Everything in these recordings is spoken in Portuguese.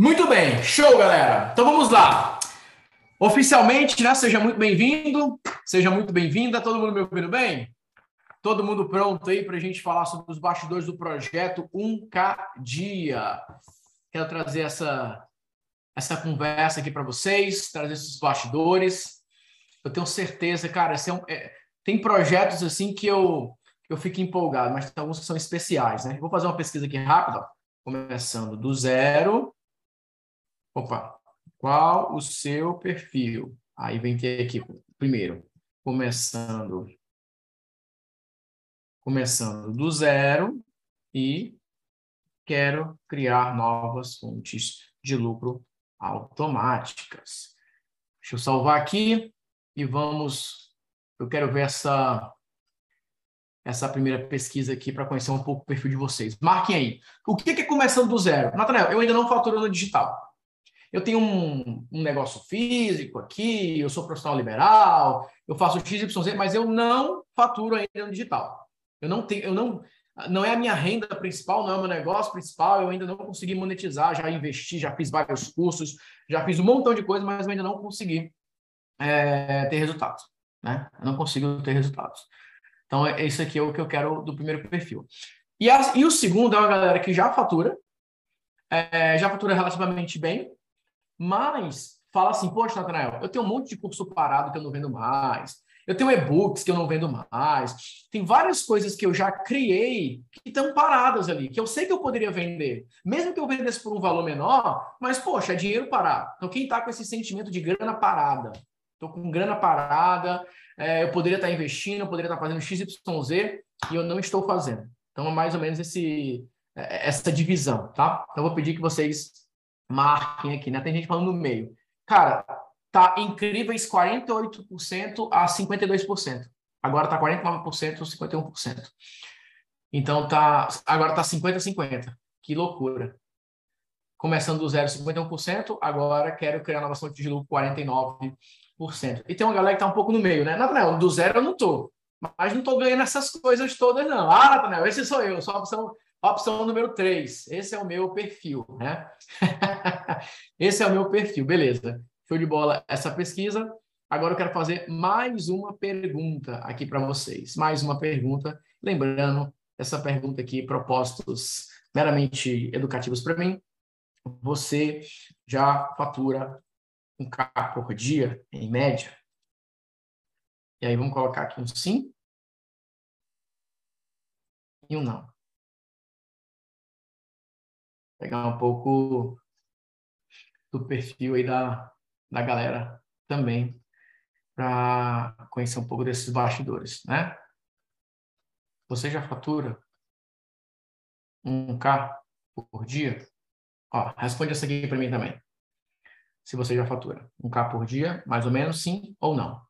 Muito bem, show, galera. Então vamos lá. Oficialmente, né? Seja muito bem-vindo, seja muito bem-vinda. Todo mundo me ouvindo bem? Todo mundo pronto aí para a gente falar sobre os bastidores do projeto 1K Dia. Quero trazer essa, essa conversa aqui para vocês, trazer esses bastidores. Eu tenho certeza, cara, é um, é, tem projetos assim que eu, eu fico empolgado, mas tem alguns que são especiais, né? Vou fazer uma pesquisa aqui rápida, começando do zero Opa, qual o seu perfil? Aí vem ter aqui, primeiro, começando, começando do zero e quero criar novas fontes de lucro automáticas. Deixa eu salvar aqui e vamos. Eu quero ver essa essa primeira pesquisa aqui para conhecer um pouco o perfil de vocês. Marquem aí. O que é começando do zero? Nathanael, eu ainda não faturo no digital eu tenho um, um, negócio físico aqui, eu sou profissional liberal, eu faço XYZ, mas eu não faturo ainda no digital. Eu não tenho, eu não, não é a minha renda principal, não é o meu negócio principal, eu ainda não consegui monetizar, já investi, já fiz vários cursos, já fiz um montão de coisas, mas eu ainda não consegui é, ter resultados, né? Eu não consigo ter resultados. Então, é, isso aqui é o que eu quero do primeiro perfil. E, a, e o segundo é uma galera que já fatura, é, já fatura relativamente bem, mas fala assim, poxa, Natanael, eu tenho um monte de curso parado que eu não vendo mais, eu tenho e-books que eu não vendo mais, tem várias coisas que eu já criei que estão paradas ali, que eu sei que eu poderia vender, mesmo que eu vendesse por um valor menor, mas, poxa, é dinheiro parado. Então, quem está com esse sentimento de grana parada, estou com grana parada, é, eu poderia estar tá investindo, eu poderia estar tá fazendo XYZ e eu não estou fazendo. Então, é mais ou menos esse, é, essa divisão, tá? Então, eu vou pedir que vocês marquem aqui, né? Tem gente falando no meio. Cara, tá incríveis 48% a 52%. Agora tá 49%, 51%. Então tá, agora tá 50 50. Que loucura. Começando do zero 51%, agora quero criar nova fonte de lucro 49%. E tem uma galera que tá um pouco no meio, né? Nathanael, do zero eu não tô. Mas não tô ganhando essas coisas todas, não. Ah, Nathanael, esse sou eu, a opção Opção número 3, esse é o meu perfil, né? esse é o meu perfil, beleza. Show de bola essa pesquisa. Agora eu quero fazer mais uma pergunta aqui para vocês. Mais uma pergunta. Lembrando, essa pergunta aqui, propósitos meramente educativos para mim. Você já fatura um carro por dia, em média? E aí vamos colocar aqui um sim e um não pegar um pouco do perfil aí da, da galera também, para conhecer um pouco desses bastidores, né? Você já fatura um K por dia? Ó, responde essa aqui para mim também. Se você já fatura um K por dia, mais ou menos, sim ou não.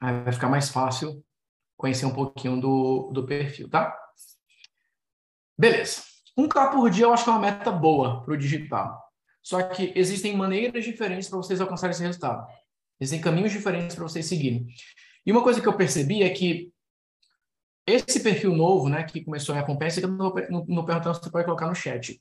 Aí vai ficar mais fácil conhecer um pouquinho do, do perfil, tá? Beleza. Um K por dia eu acho que é uma meta boa para o digital. Só que existem maneiras diferentes para vocês alcançarem esse resultado. Existem caminhos diferentes para vocês seguirem. E uma coisa que eu percebi é que esse perfil novo, né, que começou a me acompanhar, isso eu não, não, não perguntando se você pode colocar no chat.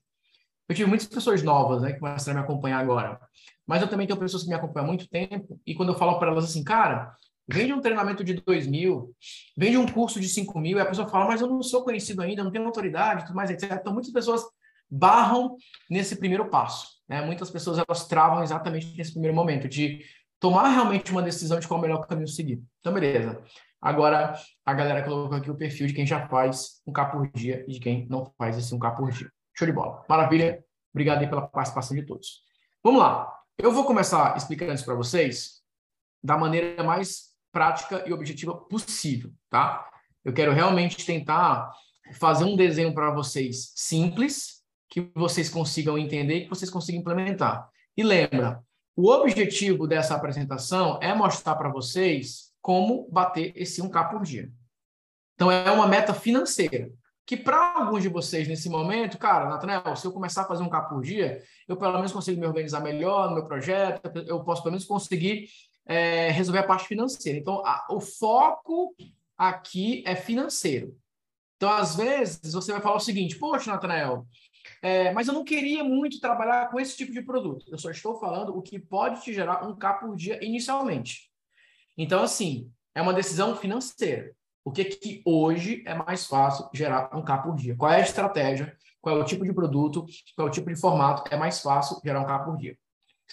Eu tive muitas pessoas novas, né, que começaram a me acompanhar agora. Mas eu também tenho pessoas que me acompanham há muito tempo, e quando eu falo para elas assim, cara, Vende um treinamento de 2 mil, vende um curso de 5 mil, e a pessoa fala, mas eu não sou conhecido ainda, não tenho autoridade, tudo mais, etc. Então, muitas pessoas barram nesse primeiro passo. Né? Muitas pessoas elas travam exatamente nesse primeiro momento, de tomar realmente uma decisão de qual é o melhor caminho seguir. Então, beleza. Agora, a galera colocou aqui o perfil de quem já faz um K por dia e de quem não faz esse um K por dia. Show de bola. Maravilha. Obrigado aí pela participação de todos. Vamos lá. Eu vou começar explicando isso para vocês da maneira mais prática e objetiva possível, tá? Eu quero realmente tentar fazer um desenho para vocês simples, que vocês consigam entender e que vocês consigam implementar. E lembra, o objetivo dessa apresentação é mostrar para vocês como bater esse 1K por dia. Então, é uma meta financeira. Que para alguns de vocês nesse momento, cara, Nathanael, se eu começar a fazer um K por dia, eu pelo menos consigo me organizar melhor no meu projeto, eu posso pelo menos conseguir é, resolver a parte financeira. Então, a, o foco aqui é financeiro. Então, às vezes, você vai falar o seguinte: Poxa, Natanael, é, mas eu não queria muito trabalhar com esse tipo de produto. Eu só estou falando o que pode te gerar um K por dia inicialmente. Então, assim, é uma decisão financeira. O que que hoje é mais fácil gerar um K por dia? Qual é a estratégia? Qual é o tipo de produto? Qual é o tipo de formato? É mais fácil gerar um K por dia.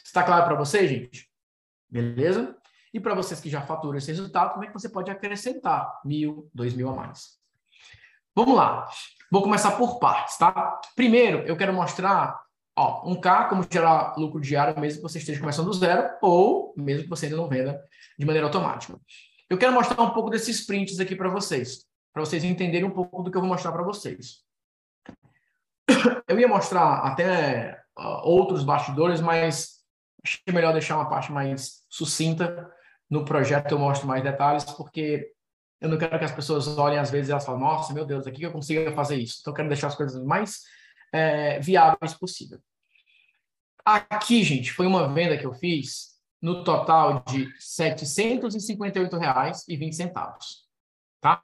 Está claro para você, gente? Beleza? E para vocês que já faturam esse resultado, como é que você pode acrescentar mil, dois mil a mais? Vamos lá. Vou começar por partes, tá? Primeiro, eu quero mostrar ó, um K como gerar lucro diário, mesmo que você esteja começando do zero, ou mesmo que você ainda não venda de maneira automática. Eu quero mostrar um pouco desses prints aqui para vocês, para vocês entenderem um pouco do que eu vou mostrar para vocês. Eu ia mostrar até uh, outros bastidores, mas achei melhor deixar uma parte mais sucinta no projeto, eu mostro mais detalhes, porque eu não quero que as pessoas olhem às vezes e elas falem, nossa, meu Deus, aqui que eu consigo fazer isso. Então, eu quero deixar as coisas mais é, viáveis possível. Aqui, gente, foi uma venda que eu fiz no total de R$ 758,20. Tá?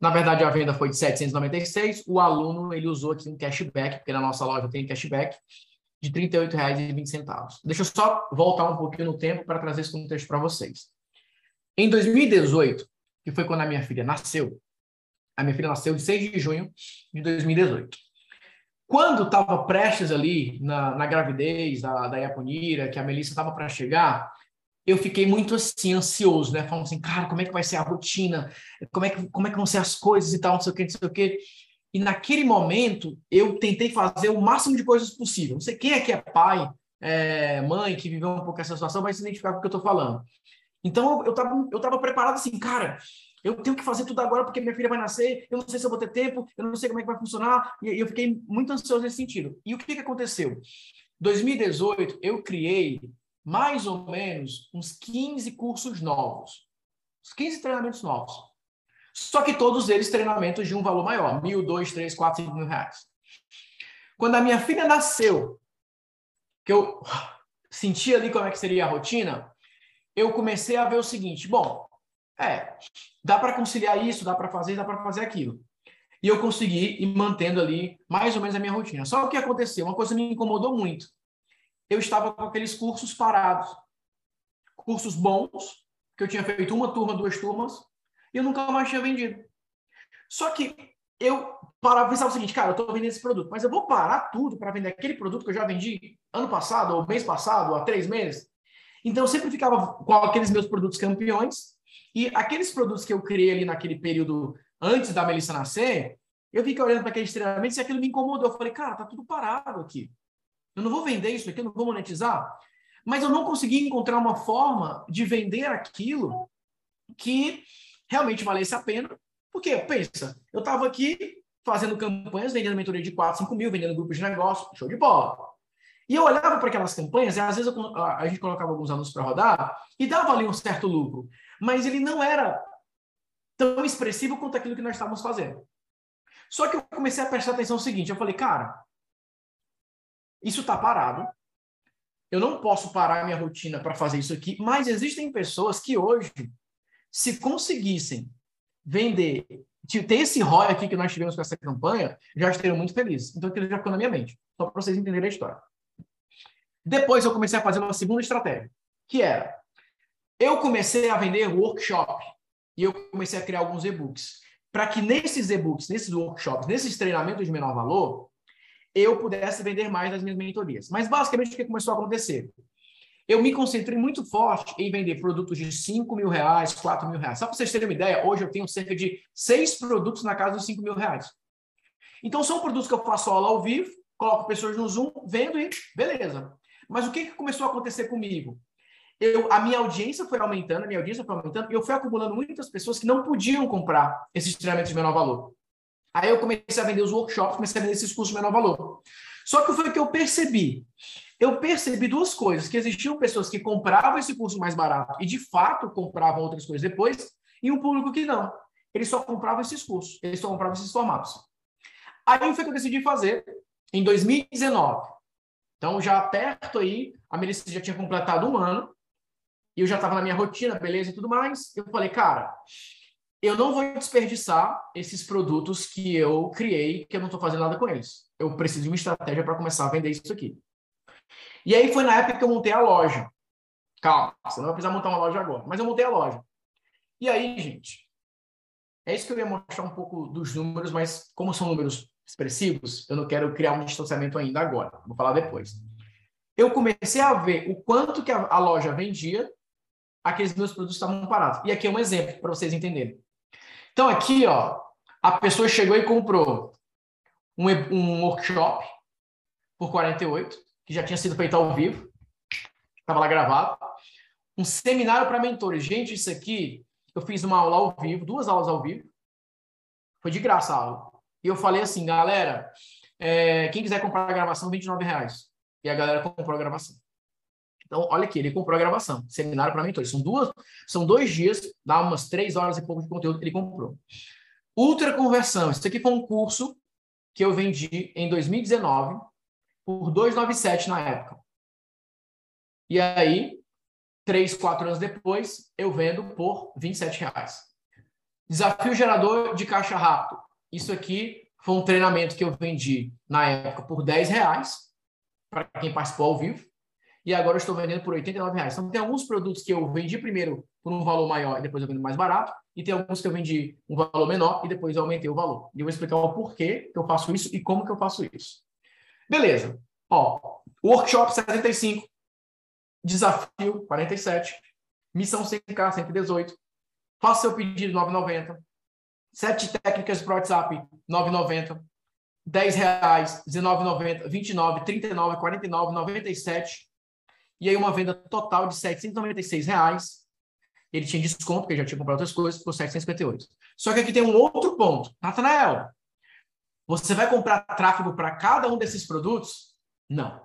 Na verdade, a venda foi de 796. O aluno ele usou aqui um cashback, porque na nossa loja tem cashback de R$ 38,20. Deixa eu só voltar um pouquinho no tempo para trazer esse contexto para vocês. Em 2018, que foi quando a minha filha nasceu, a minha filha nasceu de 6 de junho de 2018. Quando estava prestes ali na, na gravidez da, da Iaponira, que a Melissa estava para chegar, eu fiquei muito assim, ansioso, né? Falando assim, cara, como é que vai ser a rotina? Como é que, como é que vão ser as coisas e tal, não sei o que, não sei o que. E naquele momento, eu tentei fazer o máximo de coisas possível. Não sei quem é que é pai, é, mãe, que viveu um pouco essa situação, vai se identificar com o que eu estou falando. Então, eu estava eu tava preparado assim, cara, eu tenho que fazer tudo agora porque minha filha vai nascer, eu não sei se eu vou ter tempo, eu não sei como é que vai funcionar, e eu fiquei muito ansioso nesse sentido. E o que, que aconteceu? 2018, eu criei mais ou menos uns 15 cursos novos, uns 15 treinamentos novos. Só que todos eles treinamentos de um valor maior, mil, dois, três, quatro, cinco mil reais. Quando a minha filha nasceu, que eu senti ali como é que seria a rotina, eu comecei a ver o seguinte: bom, é, dá para conciliar isso, dá para fazer, dá para fazer aquilo. E eu consegui ir mantendo ali mais ou menos a minha rotina. Só o que aconteceu? Uma coisa me incomodou muito. Eu estava com aqueles cursos parados. Cursos bons, que eu tinha feito uma turma, duas turmas, e eu nunca mais tinha vendido. Só que eu parava e pensava o seguinte, cara, eu estou vendendo esse produto, mas eu vou parar tudo para vender aquele produto que eu já vendi ano passado, ou mês passado, ou há três meses? Então, eu sempre ficava com aqueles meus produtos campeões e aqueles produtos que eu criei ali naquele período antes da Melissa nascer, eu fiquei olhando para aqueles treinamentos e aquilo me incomodou. Eu falei, cara, tá tudo parado aqui. Eu não vou vender isso aqui, eu não vou monetizar. Mas eu não consegui encontrar uma forma de vender aquilo que realmente valesse a pena. Porque, pensa, eu estava aqui fazendo campanhas, vendendo mentoria de 4, 5 mil, vendendo grupos de negócio, show de bola. E eu olhava para aquelas campanhas, e às vezes eu, a, gente colocava alguns anúncios para rodar e dava ali um certo lucro, mas ele não era tão expressivo quanto aquilo que nós estávamos fazendo. Só que eu comecei a prestar atenção no seguinte: eu falei, cara, isso está parado. Eu não posso parar a minha rotina para fazer isso aqui, mas existem pessoas que hoje, se conseguissem vender, ter esse ROI aqui que nós tivemos com essa campanha, já estariam muito felizes. Então, aquilo já ficou na minha mente, só para vocês entenderem a história. Depois eu comecei a fazer uma segunda estratégia, que era eu comecei a vender workshop e eu comecei a criar alguns e-books para que nesses e-books, nesses workshops, nesses treinamentos de menor valor, eu pudesse vender mais das minhas mentorias. Mas basicamente o que começou a acontecer? Eu me concentrei muito forte em vender produtos de 5 mil reais, 4 mil reais. Só para vocês terem uma ideia, hoje eu tenho cerca de seis produtos na casa dos 5 mil reais. Então são produtos que eu faço aula ao vivo, coloco pessoas no Zoom, vendo e beleza. Mas o que, que começou a acontecer comigo? Eu, a minha audiência foi aumentando, a minha audiência foi aumentando, e eu fui acumulando muitas pessoas que não podiam comprar esses treinamentos de menor valor. Aí eu comecei a vender os workshops, comecei a vender esses cursos de menor valor. Só que foi o que eu percebi. Eu percebi duas coisas: que existiam pessoas que compravam esse curso mais barato e de fato compravam outras coisas depois, e um público que não. Eles só compravam esses cursos, eles só compravam esses formatos. Aí foi que eu decidi fazer em 2019. Então, já perto aí, a Melissa já tinha completado um ano, e eu já estava na minha rotina, beleza e tudo mais. Eu falei, cara, eu não vou desperdiçar esses produtos que eu criei, que eu não estou fazendo nada com eles. Eu preciso de uma estratégia para começar a vender isso aqui. E aí foi na época que eu montei a loja. Calma, você não vai precisar montar uma loja agora, mas eu montei a loja. E aí, gente, é isso que eu ia mostrar um pouco dos números, mas como são números expressivos, eu não quero criar um distanciamento ainda agora. Vou falar depois. Eu comecei a ver o quanto que a, a loja vendia, aqueles meus produtos estavam parados. E aqui é um exemplo para vocês entenderem. Então, aqui, ó, a pessoa chegou e comprou um, um workshop por 48, que já tinha sido feito ao vivo, estava lá gravado. Um seminário para mentores. Gente, isso aqui, eu fiz uma aula ao vivo, duas aulas ao vivo. Foi de graça a aula. E eu falei assim, galera, é, quem quiser comprar a gravação, 29 reais. E a galera comprou a gravação. Então, olha aqui, ele comprou a gravação, seminário para mentores. São duas, são dois dias, dá umas três horas e pouco de conteúdo que ele comprou. Ultra conversão. Isso aqui foi um curso que eu vendi em 2019 por 297 na época. E aí, três, quatro anos depois, eu vendo por 27 reais. Desafio gerador de caixa rápido. Isso aqui foi um treinamento que eu vendi na época por 10 reais para quem participou ao vivo e agora eu estou vendendo por 89 reais. Então, tem alguns produtos que eu vendi primeiro por um valor maior e depois eu vendo mais barato, e tem alguns que eu vendi um valor menor e depois eu aumentei o valor. E eu vou explicar o porquê que eu faço isso e como que eu faço isso. Beleza. Ó, workshop 75, desafio 47, missão 100K 118, faça seu pedido 9,90, sete técnicas para WhatsApp 9,90, 10 reais, 19,90, 29, 39, 49, 97, e aí uma venda total de 796 reais. Ele tinha desconto, porque já tinha comprado outras coisas, por 758. Só que aqui tem um outro ponto. Natanael, você vai comprar tráfego para cada um desses produtos? Não.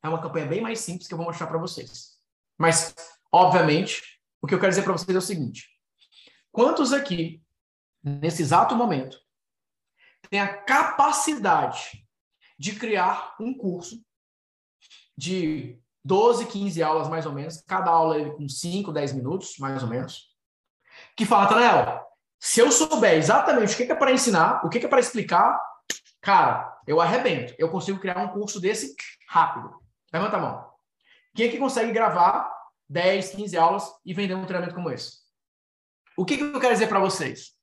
É uma campanha bem mais simples que eu vou mostrar para vocês. Mas, obviamente, o que eu quero dizer para vocês é o seguinte: quantos aqui, nesse exato momento, têm a capacidade de criar um curso de 12, 15 aulas mais ou menos, cada aula ele com 5, 10 minutos, mais ou menos, que fala, Tanel, se eu souber exatamente o que é para ensinar, o que é para explicar, cara, eu arrebento. Eu consigo criar um curso desse rápido. Levanta a mão. Quem é que consegue gravar 10, 15 aulas e vender um treinamento como esse? O que, que eu quero dizer para vocês?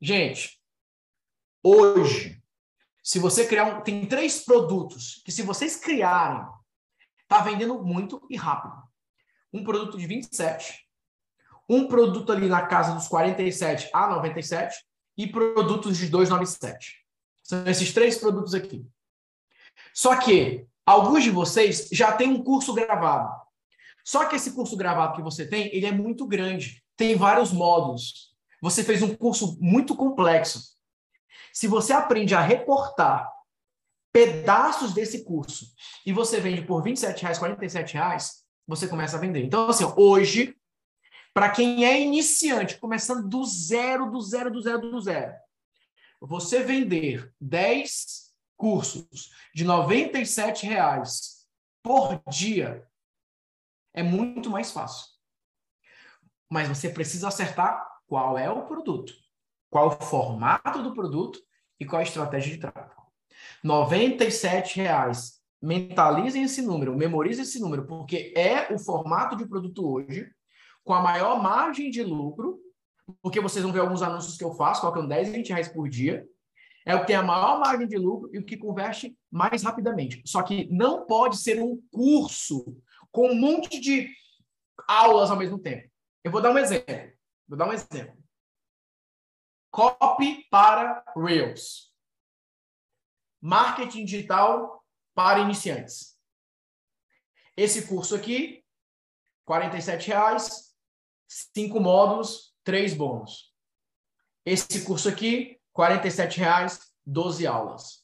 Gente, hoje, se você criar um. Tem três produtos que, se vocês criarem está vendendo muito e rápido. Um produto de 27, um produto ali na casa dos 47 a 97 e produtos de 297. São esses três produtos aqui. Só que alguns de vocês já têm um curso gravado. Só que esse curso gravado que você tem, ele é muito grande, tem vários módulos. Você fez um curso muito complexo. Se você aprende a reportar pedaços desse curso e você vende por 27 reais, 47 reais, você começa a vender. Então, assim, hoje, para quem é iniciante, começando do zero, do zero, do zero, do zero, você vender 10 cursos de 97 reais por dia é muito mais fácil. Mas você precisa acertar qual é o produto, qual o formato do produto e qual a estratégia de tráfego. 97 reais. Mentalizem esse número, memorizem esse número, porque é o formato de produto hoje com a maior margem de lucro, porque vocês vão ver alguns anúncios que eu faço, colocando 10, 20 reais por dia. É o que tem a maior margem de lucro e o que converte mais rapidamente. Só que não pode ser um curso com um monte de aulas ao mesmo tempo. Eu vou dar um exemplo. Vou dar um exemplo. Copy para Reels. Marketing Digital para Iniciantes. Esse curso aqui, R$ reais, cinco módulos, três bônus. Esse curso aqui, R$ reais, 12 aulas.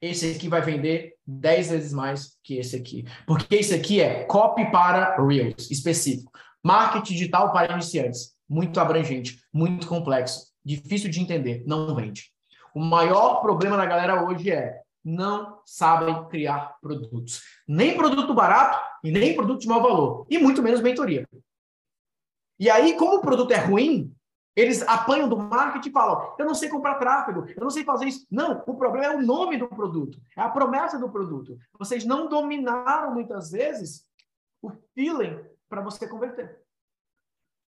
Esse aqui vai vender 10 vezes mais que esse aqui. Porque esse aqui é copy para Reels, específico. Marketing digital para iniciantes. Muito abrangente, muito complexo, difícil de entender, não vende. O maior problema da galera hoje é não sabem criar produtos. Nem produto barato e nem produto de mau valor. E muito menos mentoria. E aí, como o produto é ruim, Eles apanham do marketing e falam: eu não sei comprar tráfego, eu não sei fazer isso. Não, o problema é o nome do produto, é a promessa do produto. Vocês não dominaram muitas vezes o feeling para você converter.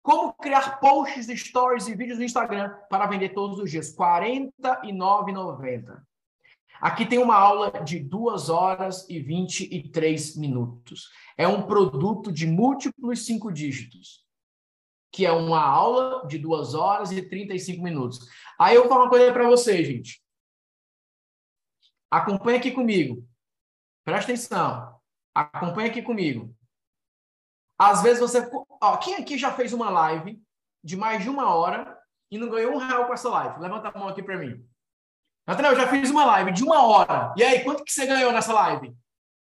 Como criar posts, stories e vídeos no Instagram para vender todos os dias? R$ 49,90. Aqui tem uma aula de 2 horas e 23 minutos. É um produto de múltiplos cinco dígitos, que é uma aula de 2 horas e 35 minutos. Aí eu vou falar uma coisa para vocês, gente. Acompanhe aqui comigo. Presta atenção. Acompanhe aqui comigo. Às vezes você. Ó, quem aqui já fez uma live de mais de uma hora e não ganhou um real com essa live? Levanta a mão aqui para mim. Nathanael, eu já fiz uma live de uma hora. E aí, quanto que você ganhou nessa live?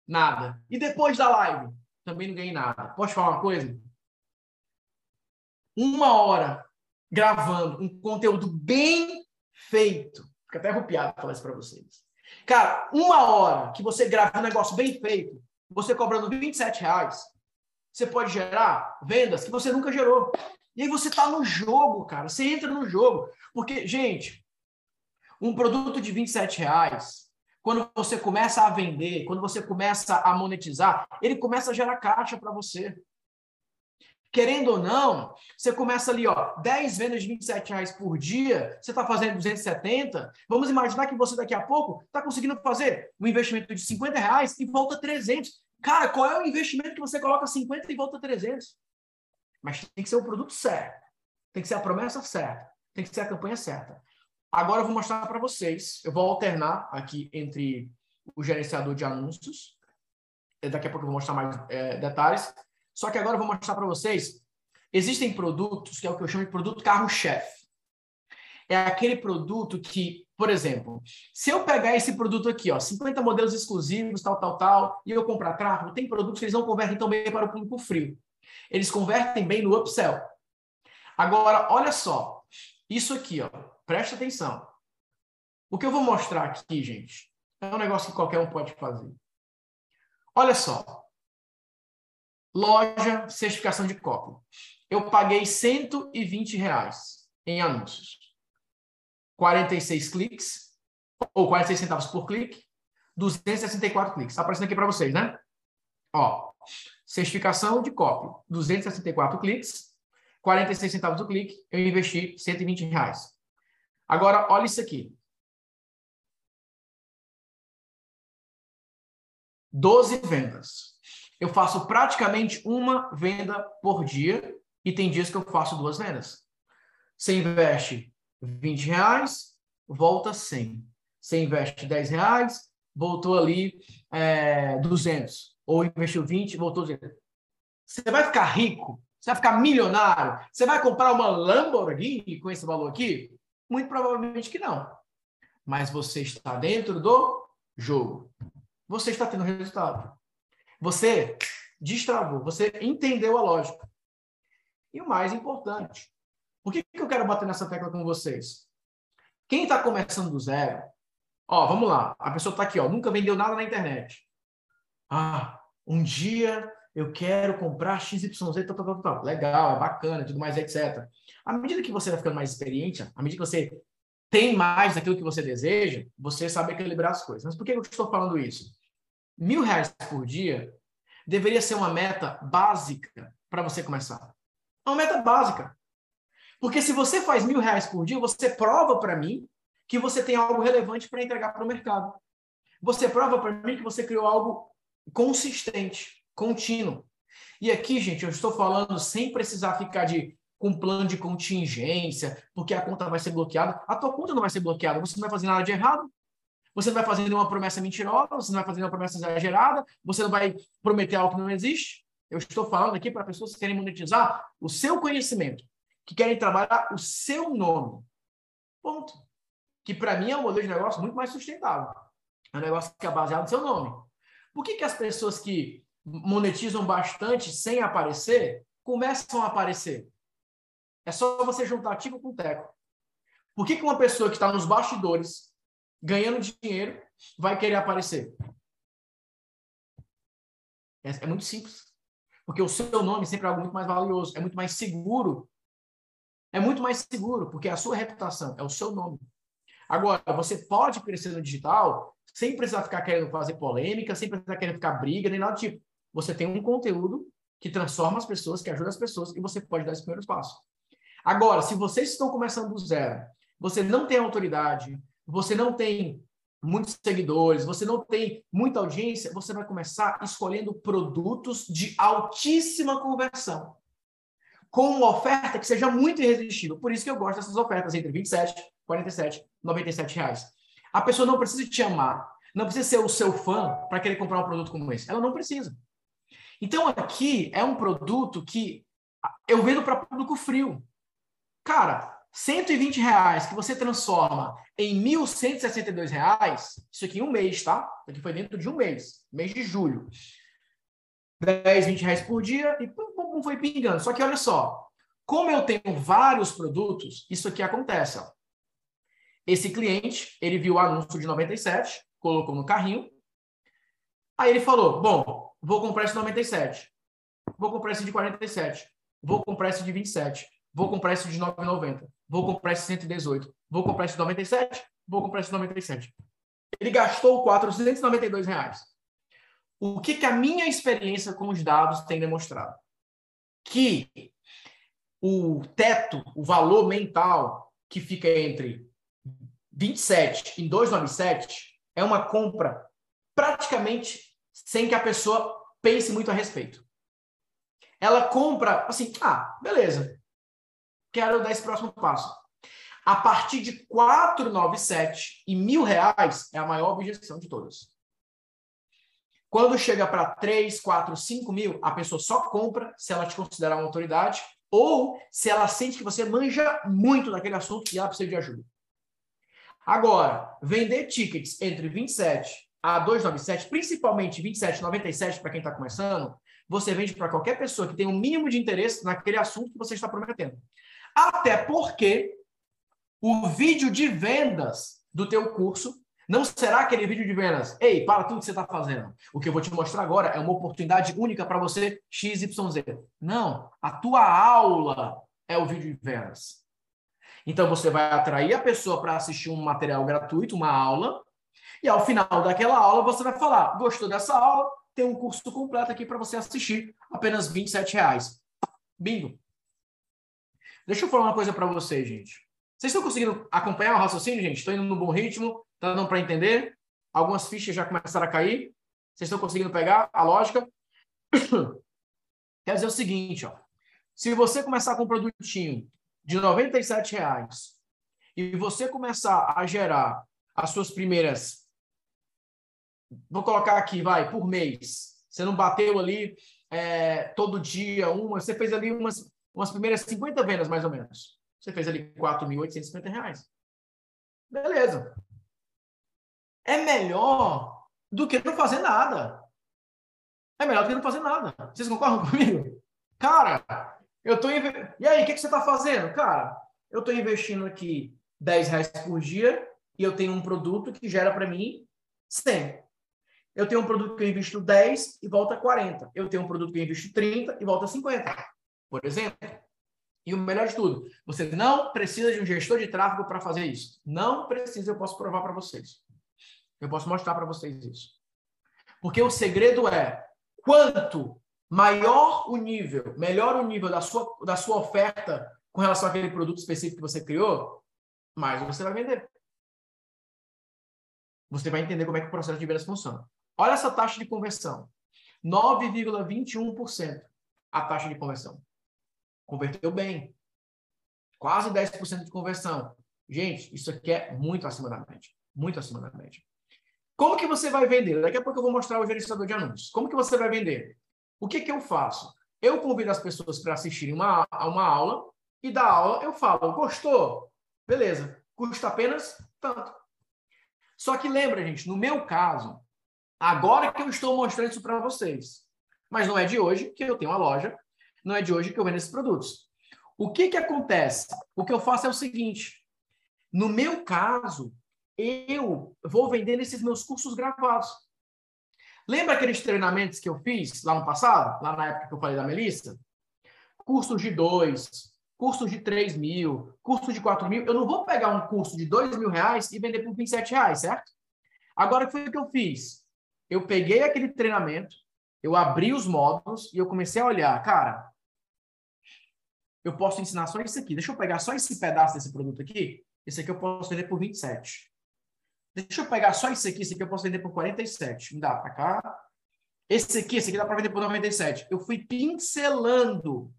Nada. E depois da live? Também não ganhei nada. Posso falar uma coisa? Uma hora gravando um conteúdo bem feito. Fica até arrupiado falar isso para vocês. Cara, uma hora que você grava um negócio bem feito, você cobrando 27 reais, você pode gerar vendas que você nunca gerou. E aí você está no jogo, cara. Você entra no jogo. Porque, gente, um produto de 27 reais, quando você começa a vender, quando você começa a monetizar, ele começa a gerar caixa para você. Querendo ou não, você começa ali, ó, 10 vendas de 27 reais por dia, você está fazendo 270. Vamos imaginar que você daqui a pouco está conseguindo fazer um investimento de 50 reais e volta 300. Cara, qual é o investimento que você coloca 50 e volta 300? Mas tem que ser o produto certo. Tem que ser a promessa certa. Tem que ser a campanha certa. Agora eu vou mostrar para vocês. Eu vou alternar aqui entre o gerenciador de anúncios. Daqui a pouco eu vou mostrar mais é, detalhes. Só que agora eu vou mostrar para vocês. Existem produtos que é o que eu chamo de produto carro-chefe. É aquele produto que, por exemplo, se eu pegar esse produto aqui, ó, 50 modelos exclusivos, tal, tal, tal, e eu comprar tráfego, tem produtos que eles não convertem tão bem para o público frio. Eles convertem bem no upsell. Agora, olha só. Isso aqui, ó, presta atenção. O que eu vou mostrar aqui, gente, é um negócio que qualquer um pode fazer. Olha só. Loja, certificação de cópia. Eu paguei 120 reais em anúncios. 46 cliques, ou 46 centavos por clique, 264 cliques. Está aparecendo aqui para vocês, né? Ó, certificação de cópia, 264 cliques, 46 centavos o clique, eu investi 120 reais. Agora, olha isso aqui. 12 vendas eu faço praticamente uma venda por dia e tem dias que eu faço duas vendas. Você investe 20 reais, volta 100. Você investe 10 reais, voltou ali é, 200. Ou investiu 20, voltou 200. Você vai ficar rico? Você vai ficar milionário? Você vai comprar uma Lamborghini com esse valor aqui? Muito provavelmente que não. Mas você está dentro do jogo. Você está tendo resultado. Você destravou, você entendeu a lógica. E o mais importante, por que, que eu quero bater nessa tecla com vocês? Quem está começando do zero, ó, vamos lá, a pessoa está aqui, ó, nunca vendeu nada na internet. Ah, um dia eu quero comprar XYZ, tal, tal, legal, é bacana, tudo mais, etc. À medida que você vai ficando mais experiente, à medida que você tem mais daquilo que você deseja, você sabe equilibrar as coisas. Mas por que eu estou falando isso? Mil reais por dia deveria ser uma meta básica para você começar. É uma meta básica. Porque se você faz mil reais por dia, você prova para mim que você tem algo relevante para entregar para o mercado. Você prova para mim que você criou algo consistente, contínuo. E aqui, gente, eu estou falando sem precisar ficar de com plano de contingência, porque a conta vai ser bloqueada. A tua conta não vai ser bloqueada, você não vai fazer nada de errado. Você não vai fazer nenhuma promessa mentirosa, você não vai fazer nenhuma promessa exagerada, você não vai prometer algo que não existe. Eu estou falando aqui para pessoas que querem monetizar o seu conhecimento, que querem trabalhar o seu nome. Ponto. Que para mim é um modelo de negócio muito mais sustentável. É um negócio que é baseado no seu nome. Por que, que as pessoas que monetizam bastante sem aparecer começam a aparecer? É só você juntar ativo com teco. Por que, que uma pessoa que está nos bastidores ganhando dinheiro, vai querer aparecer? É, é, muito simples. Porque o seu nome sempre é algo muito mais valioso, é muito mais seguro É muito mais seguro, porque é a sua reputação, é o seu nome. Agora, você pode crescer no digital sem precisar ficar querendo fazer polêmica, sem precisar querer ficar briga, nem nada do tipo. Você tem um conteúdo que transforma as pessoas, que ajuda as pessoas, e você pode dar esse primeiro passo. Agora, se vocês estão começando do zero, você não tem autoridade, você não tem muitos seguidores, você não tem muita audiência, você vai começar escolhendo produtos de altíssima conversão. Com uma oferta que seja muito irresistível. Por isso que eu gosto dessas ofertas entre 27, 47, 97 reais. A pessoa não precisa te amar, não precisa ser o seu fã para querer comprar um produto como esse. Ela não precisa. Então aqui é um produto que eu vendo para público frio. Cara, 120 reais que você transforma em 1.162 reais, isso aqui em um mês, tá? Isso aqui foi dentro de um mês, mês de julho. 10, 20 reais por dia e pum, pum, pum, foi pingando. Só que olha só, como eu tenho vários produtos, isso aqui acontece. Ó. Esse cliente, ele viu o anúncio de 97, colocou no carrinho. Aí ele falou: Bom, vou comprar esse de 97. Vou comprar esse de 47. Vou comprar esse de 27. Vou comprar esse de 9,90. Vou comprar esse de 118. Vou comprar esse de 97. Vou comprar esse de 97. Ele gastou 492 reais. O que, que a minha experiência com os dados tem demonstrado? Que o teto, o valor mental que fica entre 27 em 297 é uma compra praticamente sem que a pessoa pense muito a respeito. Ela compra assim, ah, beleza, quero dar esse próximo passo. A partir de 497 e mil reais é a maior objeção de todas. Quando chega para 3, 4, 5 mil, a pessoa só compra se ela te considerar uma autoridade ou se ela sente que você manja muito daquele assunto e ela precisa de ajuda. Agora, vender tickets entre 27 a 297, principalmente 27,97 para quem está começando, você vende para qualquer pessoa que tem um mínimo de interesse naquele assunto que você está prometendo. Até porque o vídeo de vendas do teu curso não será aquele vídeo de vendas. Ei, para tudo que você está fazendo. O que eu vou te mostrar agora é uma oportunidade única para você XYZ. Não, a tua aula é o vídeo de vendas. Então você vai atrair a pessoa para assistir um material gratuito, uma aula, e ao final daquela aula você vai falar: gostou dessa aula? Tem um curso completo aqui para você assistir, apenas 27 reais. Bingo. Deixa eu falar uma coisa para vocês, gente. Vocês estão conseguindo acompanhar o raciocínio, gente? Estou indo no bom ritmo? Está dando para entender? Algumas fichas já começaram a cair? Vocês estão conseguindo pegar a lógica? Quer dizer o seguinte, ó. Se você começar com um produtinho de R$ reais e você começar a gerar as suas primeiras, vou colocar aqui, vai, por mês, você não bateu ali é, todo dia uma, você fez ali umas, umas primeiras 50 vendas, mais ou menos. Você fez ali R$ 4.850. Beleza. É melhor do que não fazer nada. É melhor do que não fazer nada. Vocês concordam comigo? Cara, eu tô. E aí, o que, que você está fazendo? Cara, eu estou investindo aqui 10 reais por dia e eu tenho um produto que gera para mim 100. Eu tenho um produto que eu invisto 10 e volta 40. Eu tenho um produto que eu invisto 30 e volta 50. Por exemplo. E o melhor de tudo, você não precisa de um gestor de tráfego para fazer isso. Não precisa, eu posso provar para vocês. Eu posso mostrar para vocês isso. Porque o segredo é quanto maior o nível, melhor o nível da sua, da sua oferta com relação àquele produto específico que você criou, mais você vai vender. Você vai entender como é que o processo de vendas funciona. Olha essa taxa de conversão. 9,21% a taxa de conversão. Converteu bem. Quase 10% de conversão. Gente, isso aqui é muito acima da média. Muito acima da média. Como que você vai vender? Daqui a pouco eu vou mostrar o gerenciador de anúncios. Como que você vai vender? O que, que eu faço? Eu convido as pessoas para assistirem uma, uma aula e da aula eu falo, gostou? Beleza, custa apenas tanto. Só que lembra, gente, no meu caso, agora que eu estou mostrando isso para vocês, mas não é de hoje que eu tenho uma loja, não é de hoje que eu vendo esses produtos. O que, que acontece? O que eu faço é o seguinte: no meu caso, eu vou vender esses meus cursos gravados. Lembra aqueles treinamentos que eu fiz lá no passado, lá na época que eu falei da Melissa? Cursos de dois, curso de 3 mil, curso de 4 mil. Eu não vou pegar um curso de 2 mil reais e vender por 27 reais, certo? Agora, o que foi que eu fiz? Eu peguei aquele treinamento, eu abri os módulos e eu comecei a olhar, cara, eu posso ensinar só isso aqui. Deixa eu pegar só esse pedaço desse produto aqui. Esse aqui eu posso vender por 27. Deixa eu pegar só esse aqui. Esse aqui eu posso vender por 47. Me dá para cá. Esse aqui, esse aqui dá para vender por 97. Eu fui pincelando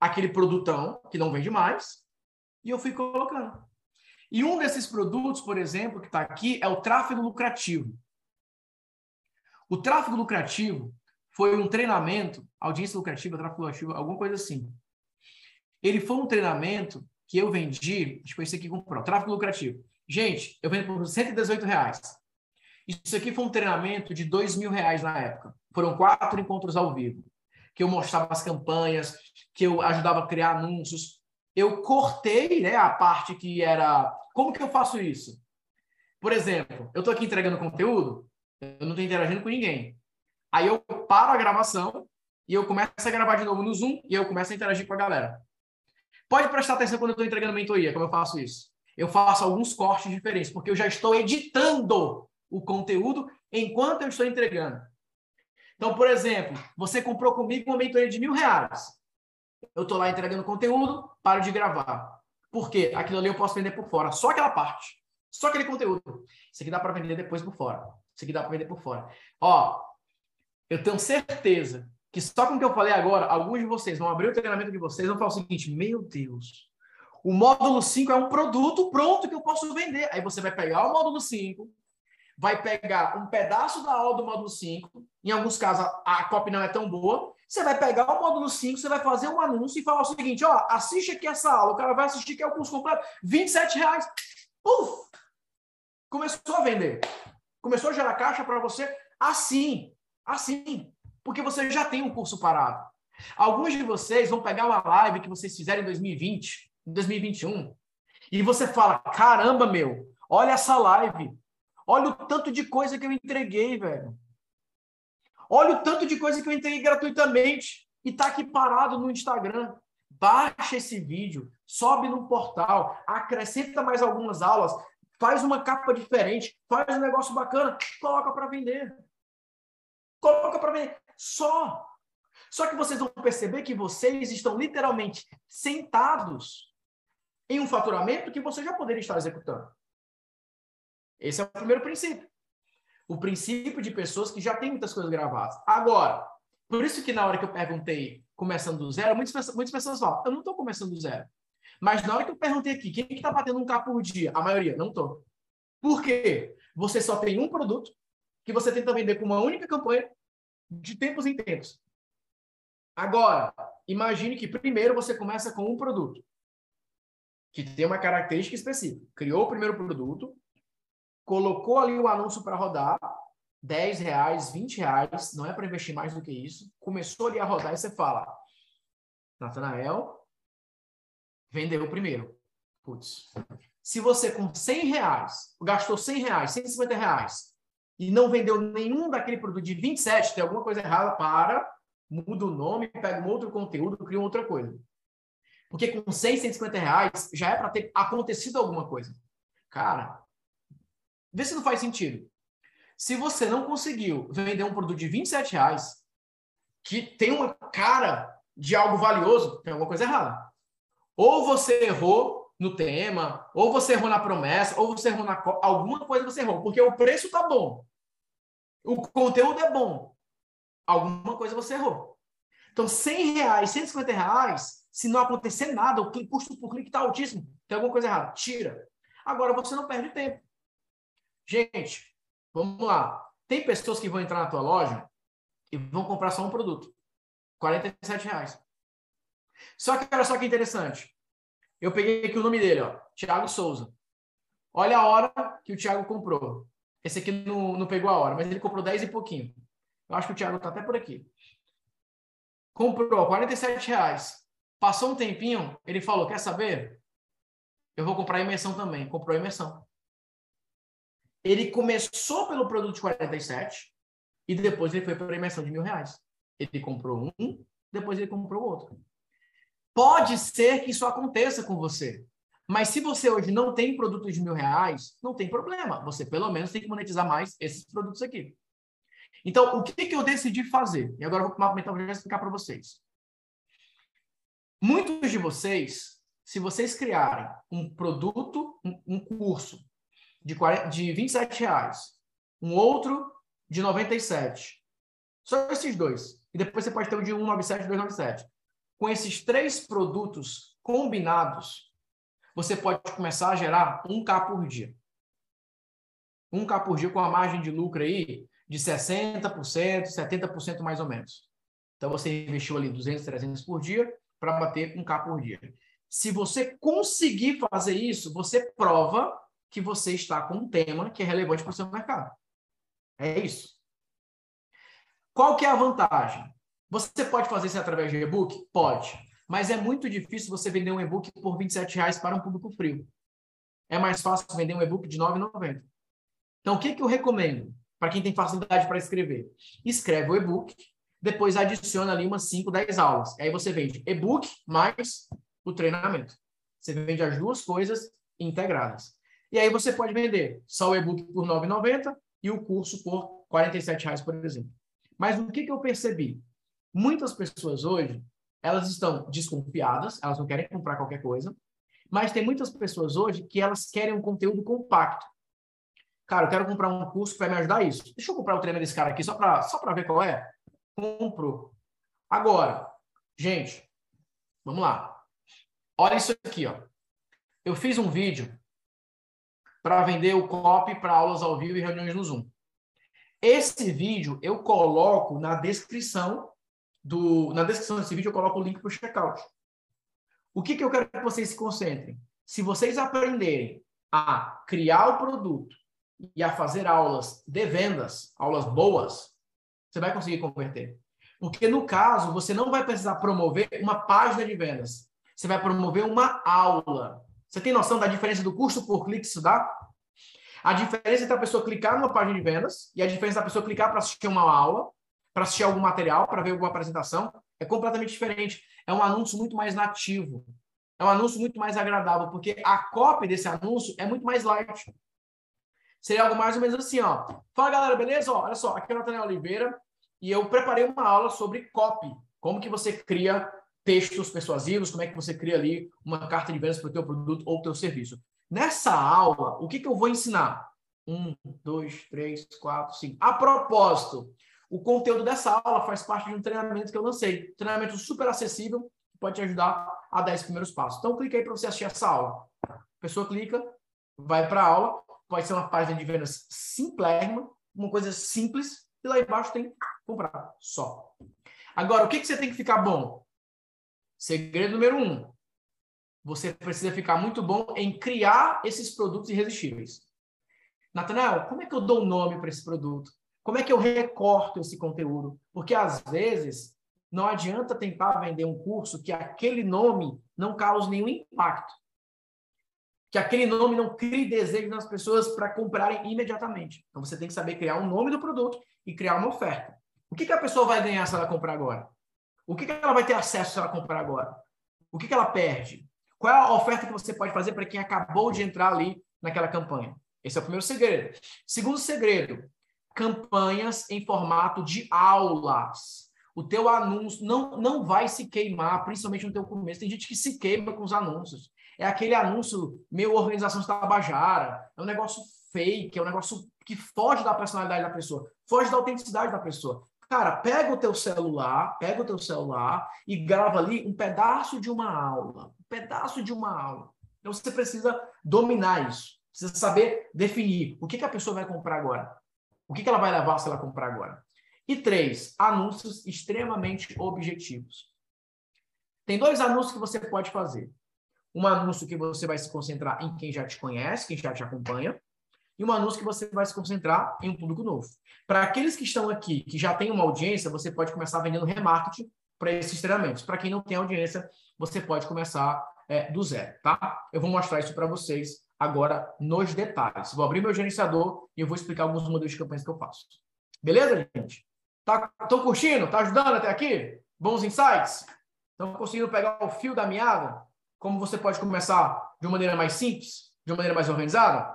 aquele produtão que não vende mais e eu fui colocando. E um desses produtos, por exemplo, que está aqui, é o tráfego lucrativo. O tráfego lucrativo foi um treinamento, audiência lucrativa, tráfego lucrativo, alguma coisa assim. Ele foi um treinamento que eu vendi, acho que foi esse aqui comprou, tráfego lucrativo. Gente, eu vendo por 118 reais. Isso aqui foi um treinamento de dois mil reais na época. Foram quatro encontros ao vivo, que eu mostrava as campanhas, que eu ajudava a criar anúncios. Eu cortei né, a parte que era. Como que eu faço isso? Por exemplo, eu estou aqui entregando conteúdo, eu não estou interagindo com ninguém. Aí eu paro a gravação e eu começo a gravar de novo no Zoom e eu começo a interagir com a galera. Pode prestar atenção quando eu estou entregando mentoria, como eu faço isso. Eu faço alguns cortes diferentes, porque eu já estou editando o conteúdo enquanto eu estou entregando. Então, por exemplo, você comprou comigo uma mentoria de mil reais. Eu estou lá entregando conteúdo, paro de gravar. Por quê? Aquilo ali eu posso vender por fora, só aquela parte. Só aquele conteúdo. Isso aqui dá para vender depois por fora. Isso aqui dá para vender por fora. Ó, eu tenho certeza que só com o que eu falei agora, alguns de vocês vão abrir o treinamento de vocês e vão falar o seguinte: meu Deus, o módulo 5 é um produto pronto que eu posso vender. Aí você vai pegar o módulo 5, vai pegar um pedaço da aula do módulo 5, em alguns casos a copy não é tão boa, você vai pegar o módulo 5, você vai fazer um anúncio e falar o seguinte, ó, assiste aqui essa aula, o cara vai assistir que é o curso completo, 27 reais. Uf! Começou a vender. Começou a gerar caixa para você assim, assim porque você já tem um curso parado. Alguns de vocês vão pegar uma live que vocês fizeram em 2020, em 2021, e você fala: caramba, meu, olha essa live. Olha o tanto de coisa que eu entreguei, velho. Olha o tanto de coisa que eu entreguei gratuitamente e tá aqui parado no Instagram. Baixa esse vídeo, sobe no portal, acrescenta mais algumas aulas, faz uma capa diferente, faz um negócio bacana, coloca para vender. Coloca para vender. Só. Só que vocês vão perceber que vocês estão literalmente sentados em um faturamento que você já poderia estar executando. Esse é o primeiro princípio. O princípio de pessoas que já têm muitas coisas gravadas. Agora, por isso que na hora que eu perguntei começando do zero, muitas, muitas pessoas falam, eu não estou começando do zero. Mas na hora que eu perguntei aqui, quem está batendo um K por dia? A maioria, não estou. Por quê? Você só tem um produto que você tenta vender com uma única campanha de tempos em tempos. Agora, imagine que primeiro você começa com um produto que tem uma característica específica. Criou o primeiro produto, colocou ali o anúncio para rodar, 10 reais, 20 reais, não é para investir mais do que isso. Começou ali a rodar e você fala, Natanael, vendeu o primeiro. Putz. Se você com 100 reais, gastou 100 reais, 150 reais, e não vendeu nenhum daquele produto de 27, tem alguma coisa errada, para, muda o nome, pega um outro conteúdo, cria outra coisa. Porque com 100, 150 reais já é para ter acontecido alguma coisa. Cara, vê se não faz sentido. Se você não conseguiu vender um produto de 27 reais, que tem uma cara de algo valioso, tem alguma coisa errada. Ou você errou no tema, ou você errou na promessa, ou você errou na alguma coisa você errou, porque o preço tá bom. O conteúdo é bom. Alguma coisa você errou. Então, 100 reais, 150 reais, se não acontecer nada, o custo por clique está altíssimo, tem alguma coisa errada, tira. Agora você não perde tempo. Gente, vamos lá. Tem pessoas que vão entrar na tua loja e vão comprar só um produto. 47 reais. Só que olha só que interessante. Eu peguei aqui o nome dele, ó, Thiago Souza. Olha a hora que o Thiago comprou. Esse aqui não, não pegou a hora, mas ele comprou 10 e pouquinho. Eu acho que o Thiago está até por aqui. Comprou 47 reais. Passou um tempinho, ele falou: Quer saber? Eu vou comprar a imersão também. Comprou a imersão. Ele começou pelo produto de 47 e depois ele foi para a imersão de mil reais. Ele comprou um, depois ele comprou outro. Pode ser que isso aconteça com você. Mas se você hoje não tem produtos de mil reais, não tem problema. Você pelo menos tem que monetizar mais esses produtos aqui. Então, o que, que eu decidi fazer? E agora eu vou para uma vou explicar para vocês. Muitos de vocês, se vocês criarem um produto, um, um curso de, 40, de 27 reais, um outro de 97, só esses dois, e depois você pode ter o de 197 e 297. Com esses três produtos combinados, você pode começar a gerar 1K por dia. 1K por dia com a margem de lucro aí de 60%, 70% mais ou menos. Então você investiu ali 200, 300 por dia para bater 1K por dia. Se você conseguir fazer isso, você prova que você está com um tema que é relevante para o seu mercado. É isso. Qual que é a vantagem? Você pode fazer isso através de e-book? Pode. Mas é muito difícil você vender um e-book por 27 reais para um público frio. É mais fácil vender um e-book de R$ 9,90. Então, o que, que eu recomendo para quem tem facilidade para escrever? Escreve o e-book, depois adiciona ali umas 5, 10 aulas. Aí você vende e-book mais o treinamento. Você vende as duas coisas integradas. E aí você pode vender só o e-book por R$ 9,90 e o curso por R$ 47,00, por exemplo. Mas o que, que eu percebi? Muitas pessoas hoje, elas estão desconfiadas, elas não querem comprar qualquer coisa, mas tem muitas pessoas hoje que elas querem um conteúdo compacto. Cara, eu quero comprar um curso que vai me ajudar isso. Deixa eu comprar o treino desse cara aqui só para só ver qual é. Compro. Agora, gente, vamos lá. Olha isso aqui, ó. Eu fiz um vídeo para vender o copy para aulas ao vivo e reuniões no Zoom. Esse vídeo eu coloco na descrição do, na descrição desse vídeo eu coloco o link para o checkout. O que, que eu quero que vocês se concentrem? Se vocês aprenderem a criar o produto e a fazer aulas de vendas, aulas boas, você vai conseguir converter. Porque no caso, você não vai precisar promover uma página de vendas. Você vai promover uma aula. Você tem noção da diferença do custo por clique que isso dá? A diferença entre a pessoa clicar numa página de vendas e a diferença da pessoa clicar para assistir uma aula, para assistir algum material, para ver alguma apresentação, é completamente diferente. É um anúncio muito mais nativo. É um anúncio muito mais agradável, porque a cópia desse anúncio é muito mais light. Seria algo mais ou menos assim, ó. Fala, galera, beleza? Ó, olha só, aqui é o Nathaniel Oliveira e eu preparei uma aula sobre copy. Como que você cria textos persuasivos, como é que você cria ali uma carta de vendas para o teu produto ou teu serviço. Nessa aula, o que, que eu vou ensinar? Um, dois, três, quatro, cinco. A propósito, o conteúdo dessa aula faz parte de um treinamento que eu lancei. Treinamento super acessível, que pode te ajudar a dar esses primeiros passos. Então, clica aí para você assistir essa aula. A pessoa clica, vai para a aula, pode ser uma página de vendas simplérrima, uma coisa simples, e lá embaixo tem comprar só. Agora, o que, que você tem que ficar bom? Segredo número um: você precisa ficar muito bom em criar esses produtos irresistíveis. Natanael, como é que eu dou nome para esse produto? Como é que eu recorto esse conteúdo? Porque às vezes não adianta tentar vender um curso que aquele nome não cause nenhum impacto. Que aquele nome não crie desejo nas pessoas para comprarem imediatamente. Então você tem que saber criar um nome do produto e criar uma oferta. O que, que a pessoa vai ganhar se ela comprar agora? O que, que ela vai ter acesso se ela comprar agora? O que, que ela perde? Qual é a oferta que você pode fazer para quem acabou de entrar ali naquela campanha? Esse é o primeiro segredo. Segundo segredo, campanhas em formato de aulas. O teu anúncio não, não vai se queimar, principalmente no teu começo. Tem gente que se queima com os anúncios. É aquele anúncio meio organização tabajara, é um negócio fake, é um negócio que foge da personalidade da pessoa, foge da autenticidade da pessoa. Cara, pega o teu celular, pega o teu celular e grava ali um pedaço de uma aula, um pedaço de uma aula. Então você precisa dominar isso, precisa saber definir o que, que a pessoa vai comprar agora, o que, que ela vai levar se ela comprar agora. E três, anúncios extremamente objetivos. Tem dois anúncios que você pode fazer. Um anúncio que você vai se concentrar em quem já te conhece, quem já te acompanha, e um anúncio que você vai se concentrar em um público novo. Para aqueles que estão aqui, que já têm uma audiência, você pode começar vendendo remarketing para esses treinamentos. Para quem não tem audiência, você pode começar é, do zero, tá? Eu vou mostrar isso para vocês agora nos detalhes. Vou abrir meu gerenciador e eu vou explicar alguns modelos de campanhas que eu faço. Beleza, gente? Tá, tô curtindo? Tá ajudando até aqui? Bons insights? Estão conseguindo pegar o fio da meada? Como você pode começar de uma maneira mais simples, de uma maneira mais organizada?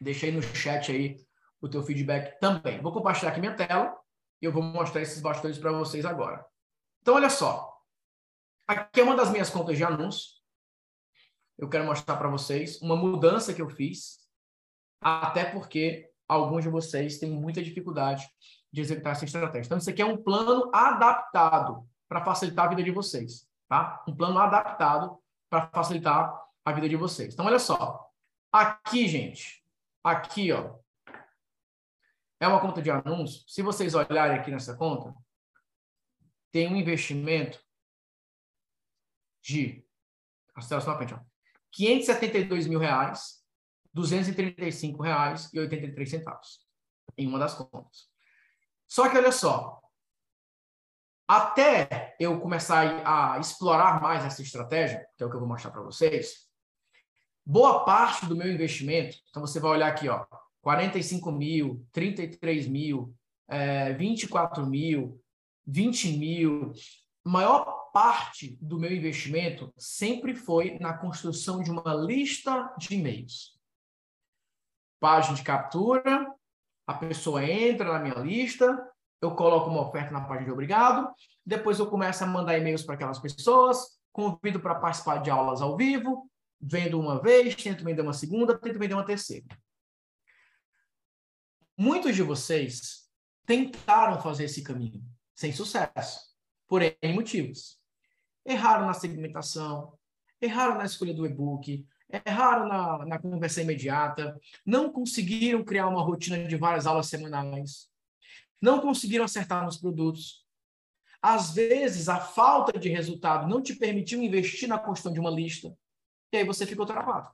Deixa aí no chat aí o teu feedback também. Vou compartilhar aqui minha tela e eu vou mostrar esses bastões para vocês agora. Então, olha só. Aqui é uma das minhas contas de anúncio. Eu quero mostrar para vocês uma mudança que eu fiz, até porque alguns de vocês têm muita dificuldade de executar essa estratégia. Então, isso aqui é um plano adaptado para facilitar a vida de vocês, tá? Um plano adaptado para facilitar a vida de vocês. Então, olha só. Aqui, gente, aqui, ó, é uma conta de anúncio. Se vocês olharem aqui nessa conta, tem um investimento de na frente, ó, 572 mil reais, 235 reais e 83 centavos em uma das contas. Só que olha só, até eu começar a explorar mais essa estratégia, que é o que eu vou mostrar para vocês, boa parte do meu investimento, então você vai olhar aqui, ó, 45 mil, 33 mil, é, 24 mil, 20 mil, maior parte do meu investimento sempre foi na construção de uma lista de e-mails. Página de captura, a pessoa entra na minha lista, eu coloco uma oferta na página de obrigado, depois eu começo a mandar e-mails para aquelas pessoas, convido para participar de aulas ao vivo, vendo uma vez, tento vender uma segunda, tento vender uma terceira. Muitos de vocês tentaram fazer esse caminho sem sucesso, por N motivos. Erraram na segmentação, erraram na escolha do e-book, erraram na, na conversa imediata, não conseguiram criar uma rotina de várias aulas semanais, não conseguiram acertar nos produtos. Às vezes, a falta de resultado não te permitiu investir na construção de uma lista, e aí você ficou travado.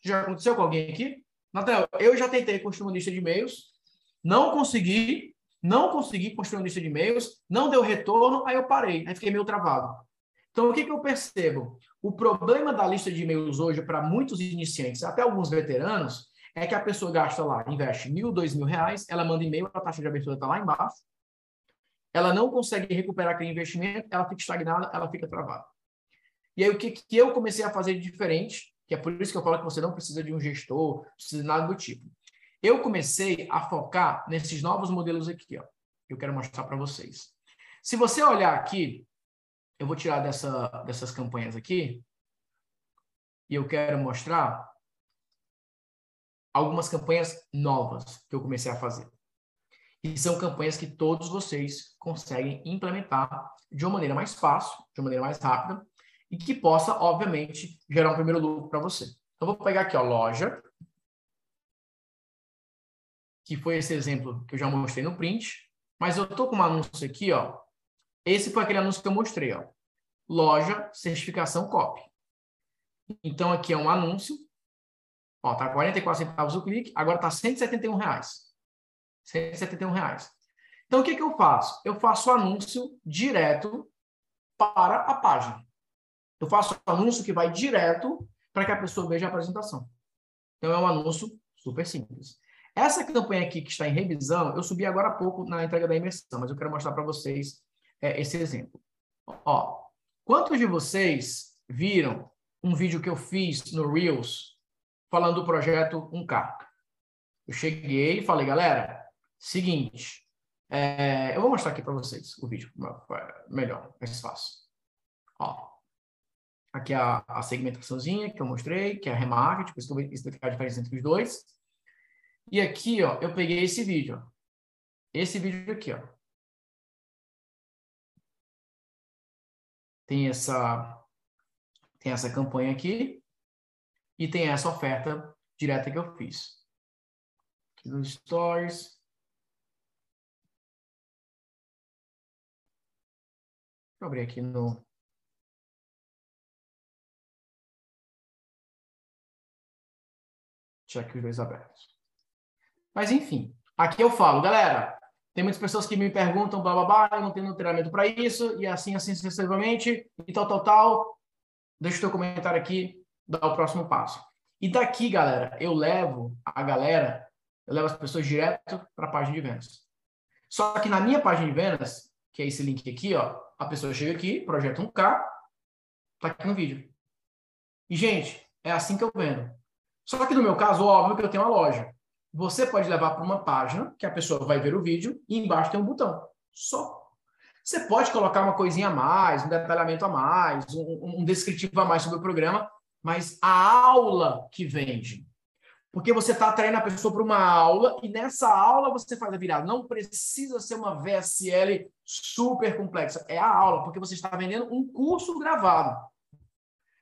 Já aconteceu com alguém aqui? Natal, eu já tentei construir uma lista de e-mails, não consegui, não consegui construir uma lista de e-mails, não deu retorno, aí eu parei, aí fiquei meio travado. Então, o que, que eu percebo? O problema da lista de e-mails hoje, para muitos iniciantes, até alguns veteranos, é que a pessoa gasta lá, investe mil, dois mil reais, ela manda e-mail, a taxa de abertura está lá embaixo, ela não consegue recuperar aquele investimento, ela fica estagnada, ela fica travada. E aí, o que, que eu comecei a fazer de diferente? que é por isso que eu falo que você não precisa de um gestor, precisa de nada do tipo. Eu comecei a focar nesses novos modelos aqui, ó. Que eu quero mostrar para vocês. Se você olhar aqui, eu vou tirar dessa, dessas campanhas aqui, e eu quero mostrar algumas campanhas novas que eu comecei a fazer. E são campanhas que todos vocês conseguem implementar de uma maneira mais fácil, de uma maneira mais rápida, e que possa, obviamente, gerar um primeiro lucro para você. Então, vou pegar aqui, ó, loja, que foi esse exemplo que eu já mostrei no print, mas eu estou com um anúncio aqui, ó. Esse foi aquele anúncio que eu mostrei, ó. Loja, certificação copy. Então, aqui é um anúncio. Ó, tá 44 centavos o clique, agora tá 171 reais. 171 reais. Então, o que, que eu faço? Eu faço anúncio direto para a página. Eu faço anúncio que vai direto para que a pessoa veja a apresentação. Então, é um anúncio super simples. Essa campanha aqui que está em revisão, eu subi agora há pouco na entrega da imersão, mas eu quero mostrar para vocês é, esse exemplo. Ó, quantos de vocês viram um vídeo que eu fiz no Reels falando do projeto 1K? Eu cheguei e falei, galera, seguinte, é, eu vou mostrar aqui para vocês o vídeo, melhor, mais fácil. Ó, Aqui a, a segmentaçãozinha que eu mostrei, que é a remarketing, depois eu vou a diferença entre os dois. E aqui, ó, eu peguei esse vídeo. Ó. Esse vídeo aqui, ó. Tem essa, tem essa campanha aqui e tem essa oferta direta que eu fiz. Aqui nos stories. Eu abrir aqui no, Deixa aqui os dois abertos. Mas, enfim, aqui eu falo, galera, tem muitas pessoas que me perguntam, blá, blá, blá, eu não tenho treinamento para isso, e assim, assim, sucessivamente, e tal, tal, tal. Deixa o teu comentário aqui, dá o próximo passo. E daqui, galera, eu levo a galera, eu levo as pessoas direto para a página de vendas. Só que na minha página de vendas, que é esse link aqui, ó. A pessoa chega aqui, projeta um K, tá aqui no vídeo. E, gente, é assim que eu vendo. Só que no meu caso, óbvio que eu tenho uma loja. Você pode levar para uma página que a pessoa vai ver o vídeo e embaixo tem um botão. Só. Você pode colocar uma coisinha a mais, um detalhamento a mais, um, um descritivo a mais sobre o programa, mas a aula que vende. Porque você está atraindo a pessoa para uma aula e nessa aula você faz a virada. Não precisa ser uma VSL super complexa. É a aula, porque você está vendendo um curso gravado.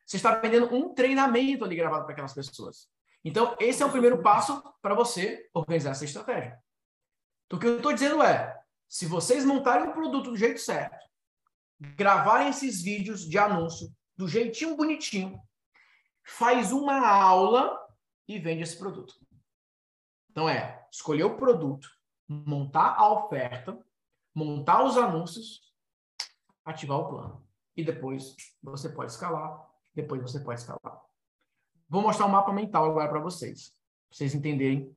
Você está vendendo um treinamento ali gravado para aquelas pessoas. Então, esse é o primeiro passo para você organizar essa estratégia. Então, o que eu estou dizendo é, se vocês montarem o produto do jeito certo, gravarem esses vídeos de anúncio do jeitinho bonitinho, faz uma aula e vende esse produto. Então é escolher o produto, montar a oferta, montar os anúncios, ativar o plano. E depois você pode escalar, depois você pode escalar. Vou mostrar um mapa mental agora para vocês, para vocês entenderem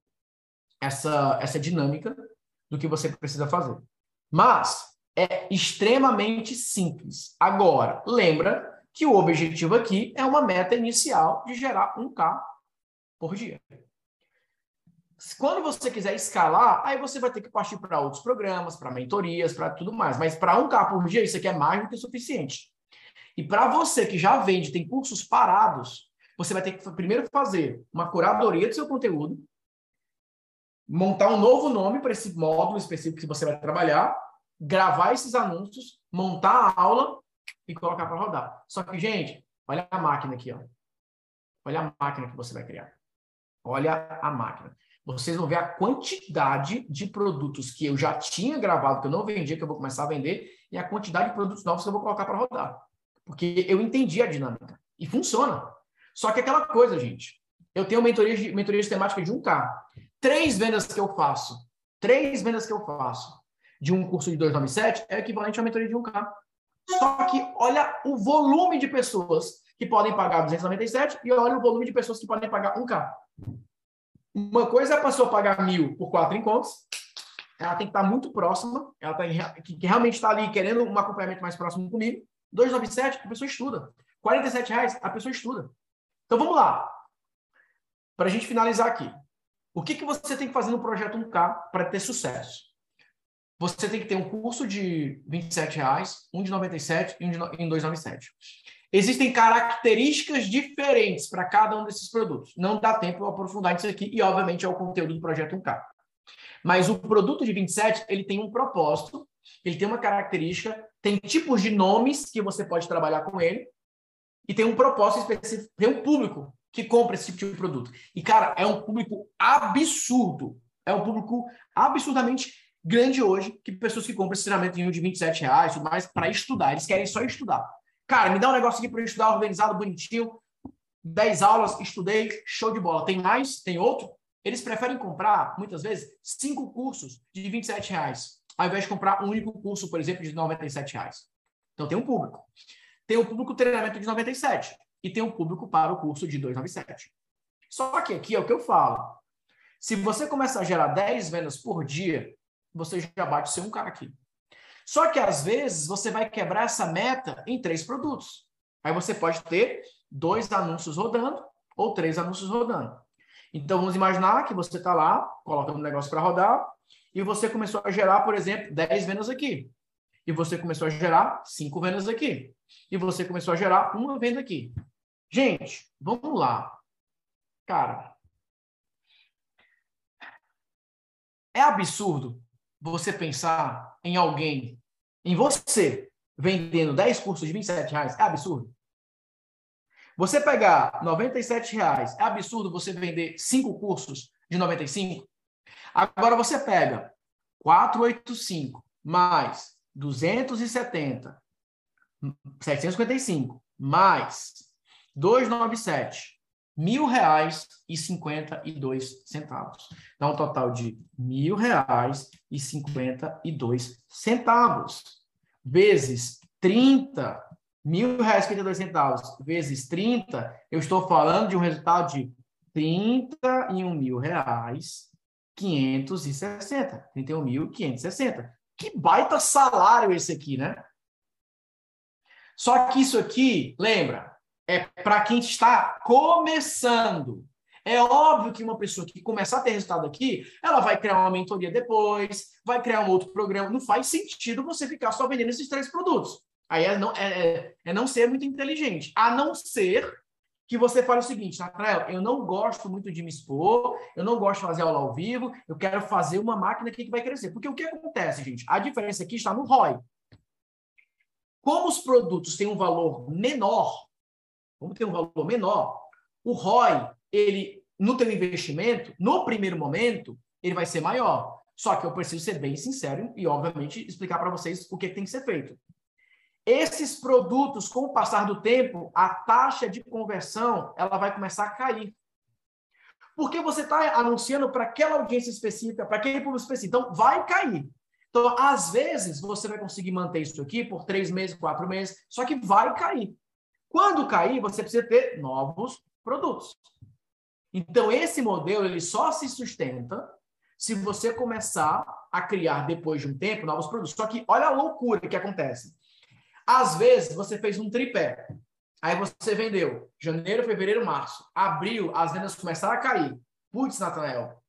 essa, essa dinâmica do que você precisa fazer. Mas é extremamente simples. Agora, lembra que o objetivo aqui é uma meta inicial de gerar um K por dia. Quando você quiser escalar, aí você vai ter que partir para outros programas, para mentorias, para tudo mais. Mas para um K por dia, isso aqui é mais do que suficiente. E para você que já vende, tem cursos parados, você vai ter que primeiro fazer uma curadoria do seu conteúdo, montar um novo nome para esse módulo específico que você vai trabalhar, gravar esses anúncios, montar a aula e colocar para rodar. Só que, gente, olha a máquina aqui, ó. Olha a máquina que você vai criar. Olha a máquina. Vocês vão ver a quantidade de produtos que eu já tinha gravado, que eu não vendia, que eu vou começar a vender, e a quantidade de produtos novos que eu vou colocar para rodar. Porque eu entendi a dinâmica. E funciona. Só que aquela coisa, gente. Eu tenho mentoria de, mentoria de temática de 1K. Três vendas que eu faço, três vendas que eu faço de um curso de 297 é equivalente a uma mentoria de 1K. Só que olha o volume de pessoas que podem pagar 297 e olha o volume de pessoas que podem pagar 1K. Uma coisa é a pessoa pagar mil por quatro encontros, ela tem que estar muito próxima, ela tem que, que realmente está ali querendo um acompanhamento mais próximo comigo. 297, a pessoa estuda. 47 reais, a pessoa estuda. Então vamos lá. Para a gente finalizar aqui. O que, que você tem que fazer no projeto 1K para ter sucesso? Você tem que ter um curso de 27 reais, um de 97 e um de 297. Existem características diferentes para cada um desses produtos. Não dá tempo de aprofundar isso aqui e, obviamente, é o conteúdo do projeto 1K. Mas o produto de 27, ele tem um propósito, ele tem uma característica, tem tipos de nomes que você pode trabalhar com ele e tem um propósito específico, tem um público que compra esse tipo de produto. E, cara, é um público absurdo. É um público absurdamente grande hoje, que pessoas que compram esse treinamento de 27 reais, tudo mais, para estudar. Eles querem só estudar. Cara, me dá um negócio aqui para estudar organizado, bonitinho. 10 aulas, estudei, show de bola. Tem mais? Tem outro? Eles preferem comprar, muitas vezes, cinco cursos de 27 reais, ao invés de comprar um único curso, por exemplo, de 97 reais. Então, tem um público. Tem o público treinamento de 97 e tem um público para o curso de 297. Só que aqui é o que eu falo. Se você começar a gerar 10 vendas por dia, você já bate ser um cara aqui. Só que às vezes você vai quebrar essa meta em três produtos. Aí você pode ter dois anúncios rodando ou três anúncios rodando. Então vamos imaginar que você está lá, colocando um negócio para rodar, e você começou a gerar, por exemplo, 10 vendas aqui. E você começou a gerar cinco vendas aqui. E você começou a gerar uma venda aqui. Gente, vamos lá. Cara, é absurdo você pensar em alguém, em você, vendendo 10 cursos de 27 reais, é absurdo. Você pegar 97 reais, é absurdo você vender 5 cursos de 95? Agora você pega 485 mais 270, 755 mais 297 mil reais e cinquenta e dois centavos. Dá um total de mil reais e cinquenta e dois centavos. Vezes 30, mil reais e cinquenta e dois centavos, vezes 30, eu estou falando de um resultado de 31 mil reais 560. 31.560. Que baita salário esse aqui, né? Só que isso aqui, lembra, é para quem está começando. É óbvio que uma pessoa que começar a ter resultado aqui, ela vai criar uma mentoria depois, vai criar um outro programa. Não faz sentido você ficar só vendendo esses três produtos. Aí é não, é, é, é não ser muito inteligente. A não ser que você fale o seguinte, Natrael, eu não gosto muito de me expor, eu não gosto de fazer aula ao vivo, eu quero fazer uma máquina aqui que vai crescer. Porque o que acontece, gente? A diferença aqui está no ROI. Como os produtos têm um valor menor, como tem um valor menor, o ROI, ele, no teu investimento, no primeiro momento, ele vai ser maior. Só que eu preciso ser bem sincero e, obviamente, explicar para vocês o que tem que ser feito. Esses produtos, com o passar do tempo, a taxa de conversão ela vai começar a cair. Porque você está anunciando para aquela audiência específica, para aquele público específico. Então, vai cair. Então, às vezes, você vai conseguir manter isso aqui por três meses, quatro meses, só que vai cair. Quando cair, você precisa ter novos produtos. Então, esse modelo ele só se sustenta se você começar a criar, depois de um tempo, novos produtos. Só que olha a loucura que acontece. Às vezes, você fez um tripé. Aí você vendeu janeiro, fevereiro, março. Abril, as vendas começaram a cair. Putz, Natanael.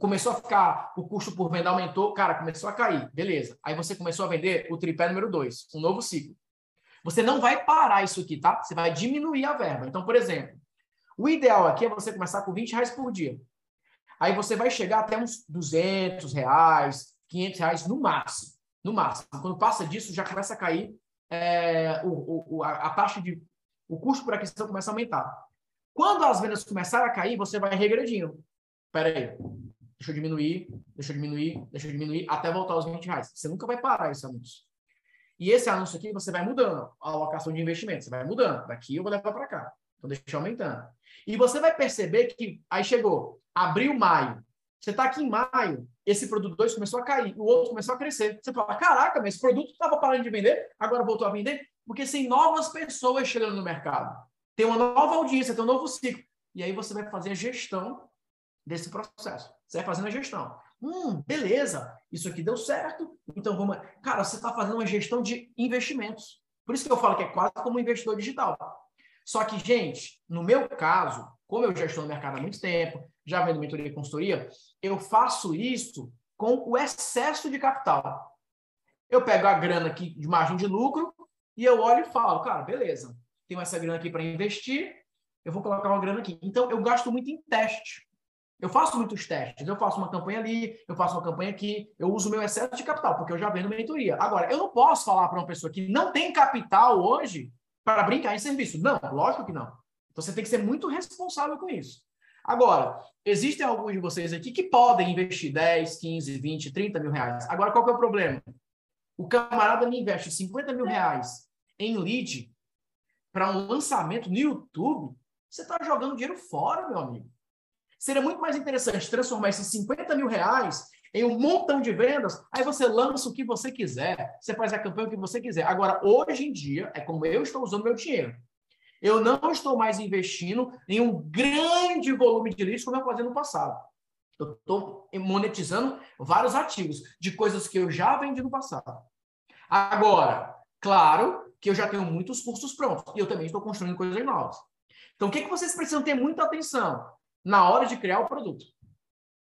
Começou a ficar, o custo por venda aumentou, cara, começou a cair. Beleza. Aí você começou a vender o tripé número 2, um novo ciclo. Você não vai parar isso aqui, tá? Você vai diminuir a verba. Então, por exemplo, o ideal aqui é você começar com 20 reais por dia. Aí você vai chegar até uns 200 reais, 500 reais no máximo no máximo. Quando passa disso, já começa a cair é, o, o, a, a, taxa de. O custo por aquisição começa a aumentar. Quando as vendas começarem a cair, você vai regredindo. Espera aí. Deixa eu diminuir, deixa eu diminuir, deixa eu diminuir, até voltar aos 20 reais. Você nunca vai parar esse anúncio. E esse anúncio aqui, você vai mudando a alocação de investimento. Você vai mudando. Daqui eu vou levar para cá. Então, deixa eu aumentando. E você vai perceber que aí chegou abril, maio. Você está aqui em maio, esse produto 2 começou a cair, o outro começou a crescer. Você fala, caraca, mas esse produto estava parando de vender, agora voltou a vender? Porque tem novas pessoas chegando no mercado. Tem uma nova audiência, tem um novo ciclo. E aí você vai fazer a gestão desse processo. Você vai fazendo a gestão. Hum, beleza, isso aqui deu certo. Então vamos. Cara, você está fazendo uma gestão de investimentos. Por isso que eu falo que é quase como um investidor digital. Só que, gente, no meu caso, como eu já estou no mercado há muito tempo, já vendo mentoria e consultoria, eu faço isso com o excesso de capital. Eu pego a grana aqui de margem de lucro e eu olho e falo, cara, beleza, tenho essa grana aqui para investir, eu vou colocar uma grana aqui. Então, eu gasto muito em teste. Eu faço muitos testes. Eu faço uma campanha ali, eu faço uma campanha aqui, eu uso o meu excesso de capital, porque eu já vendo mentoria. Agora, eu não posso falar para uma pessoa que não tem capital hoje para brincar em serviço. Não, lógico que não. Então, você tem que ser muito responsável com isso. Agora, existem alguns de vocês aqui que podem investir 10, 15, 20, 30 mil reais. Agora, qual que é o problema? O camarada me investe 50 mil reais em lead para um lançamento no YouTube. Você está jogando dinheiro fora, meu amigo. Seria muito mais interessante transformar esses 50 mil reais em um montão de vendas, aí você lança o que você quiser, você faz a campanha que você quiser. Agora, hoje em dia, é como eu estou usando meu dinheiro. Eu não estou mais investindo em um grande volume de leads como eu fazia no passado. Eu estou monetizando vários ativos de coisas que eu já vendi no passado. Agora, claro que eu já tenho muitos cursos prontos e eu também estou construindo coisas novas. Então, o que, que vocês precisam ter muita atenção na hora de criar o produto?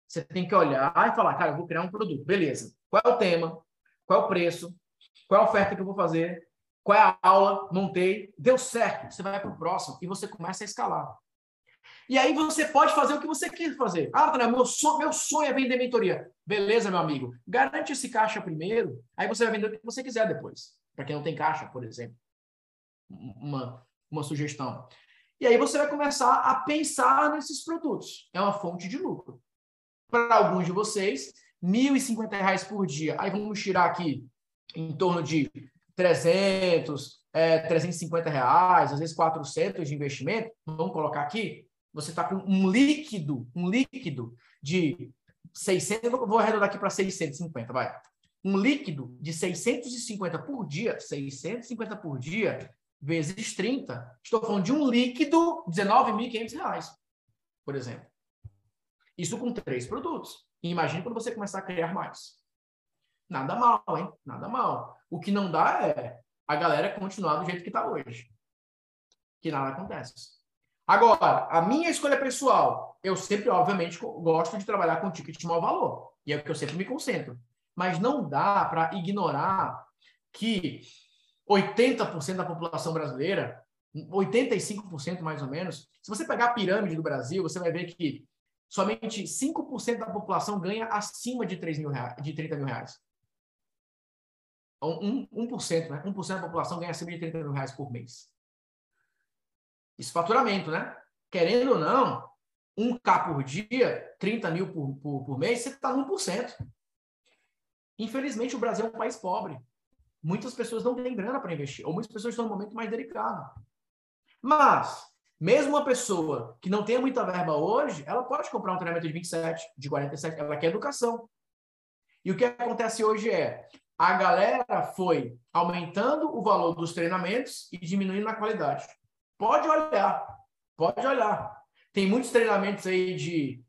Você tem que olhar e falar, cara, eu vou criar um produto. Beleza. Qual é o tema? Qual é o preço? Qual é a oferta que eu vou fazer? Qual é a aula? Montei, deu certo. Você vai para o próximo e você começa a escalar. E aí você pode fazer o que você quer fazer. Ah, meu, sonho, meu sonho é vender mentoria. Beleza, meu amigo. Garante esse caixa primeiro, aí você vai vender o que você quiser depois. Para quem não tem caixa, por exemplo. Uma, uma sugestão. E aí você vai começar a pensar nesses produtos. É uma fonte de lucro. Para alguns de vocês, R$ 1.050 por dia. Aí vamos tirar aqui em torno de 300, é, 350 reais, às vezes 400 de investimento, vamos colocar aqui, você está com um líquido, um líquido de 600, vou arredondar aqui para 650, vai. Um líquido de 650 por dia, 650 por dia, vezes 30, estou falando de um líquido de 19.500 reais, por exemplo. Isso com três produtos. Imagine quando você começar a criar mais. Nada mal, hein? Nada mal. O que não dá é a galera continuar do jeito que está hoje. Que nada acontece. Agora, a minha escolha pessoal, eu sempre, obviamente, gosto de trabalhar com ticket de maior valor. E é o que eu sempre me concentro. Mas não dá para ignorar que 80% da população brasileira, 85% mais ou menos, se você pegar a pirâmide do Brasil, você vai ver que somente 5% da população ganha acima de, 3 mil reais, de 30 mil reais. 1%, 1%, né? 1% da população ganha acima de 30 mil reais por mês. Isso faturamento, né? Querendo ou não, 1K por dia, 30 mil por, por, por mês, você está no 1%. Infelizmente, o Brasil é um país pobre. Muitas pessoas não têm grana para investir, ou muitas pessoas estão no momento mais delicado. Mas, mesmo uma pessoa que não tenha muita verba hoje, ela pode comprar um treinamento de 27, de 47, ela quer educação. E o que acontece hoje é, a galera foi aumentando o valor dos treinamentos e diminuindo a qualidade. Pode olhar, pode olhar. Tem muitos treinamentos aí de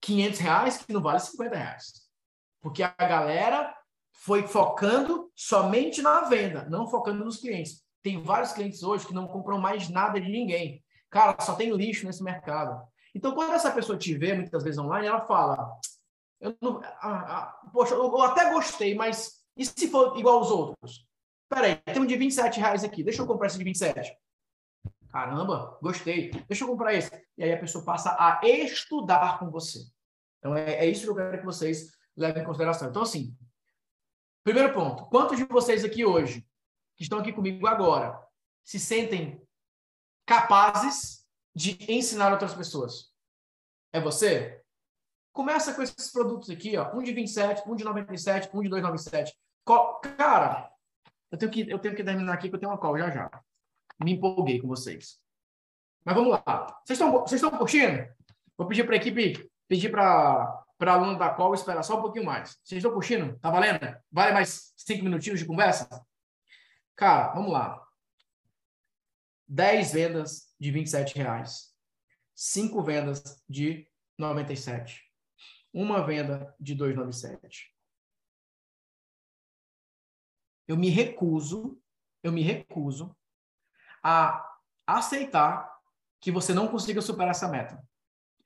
500 reais que não vale 50 reais. Porque a galera foi focando somente na venda, não focando nos clientes. Tem vários clientes hoje que não compram mais nada de ninguém. Cara, só tem lixo nesse mercado. Então, quando essa pessoa te vê, muitas vezes online, ela fala: eu não, ah, ah, Poxa, eu, eu, até gostei, mas e se for igual aos outros? Peraí, tem um de 27 reais aqui, deixa eu comprar esse de 27. Caramba, gostei, deixa eu comprar esse. E aí a pessoa passa a estudar com você. Então, é, é isso que eu quero que vocês levem em consideração. Então, assim, primeiro ponto: quantos de vocês aqui hoje, que estão aqui comigo agora, se sentem capazes de ensinar outras pessoas? É você? Começa com esses produtos aqui, ó, um de 27, um de 97, um de 297. Cara, eu tenho que eu tenho que terminar aqui que eu tenho uma call já já. Me empolguei com vocês. Mas vamos lá. Vocês estão vocês estão curtindo? Vou pedir para a equipe, pedir para para aluno da call esperar só um pouquinho mais. Vocês estão curtindo? Tá valendo? Vale mais cinco minutinhos de conversa? Cara, vamos lá. 10 vendas de 27 reais. 5 vendas de 97. Uma venda de 297. Eu me recuso, eu me recuso a aceitar que você não consiga superar essa meta.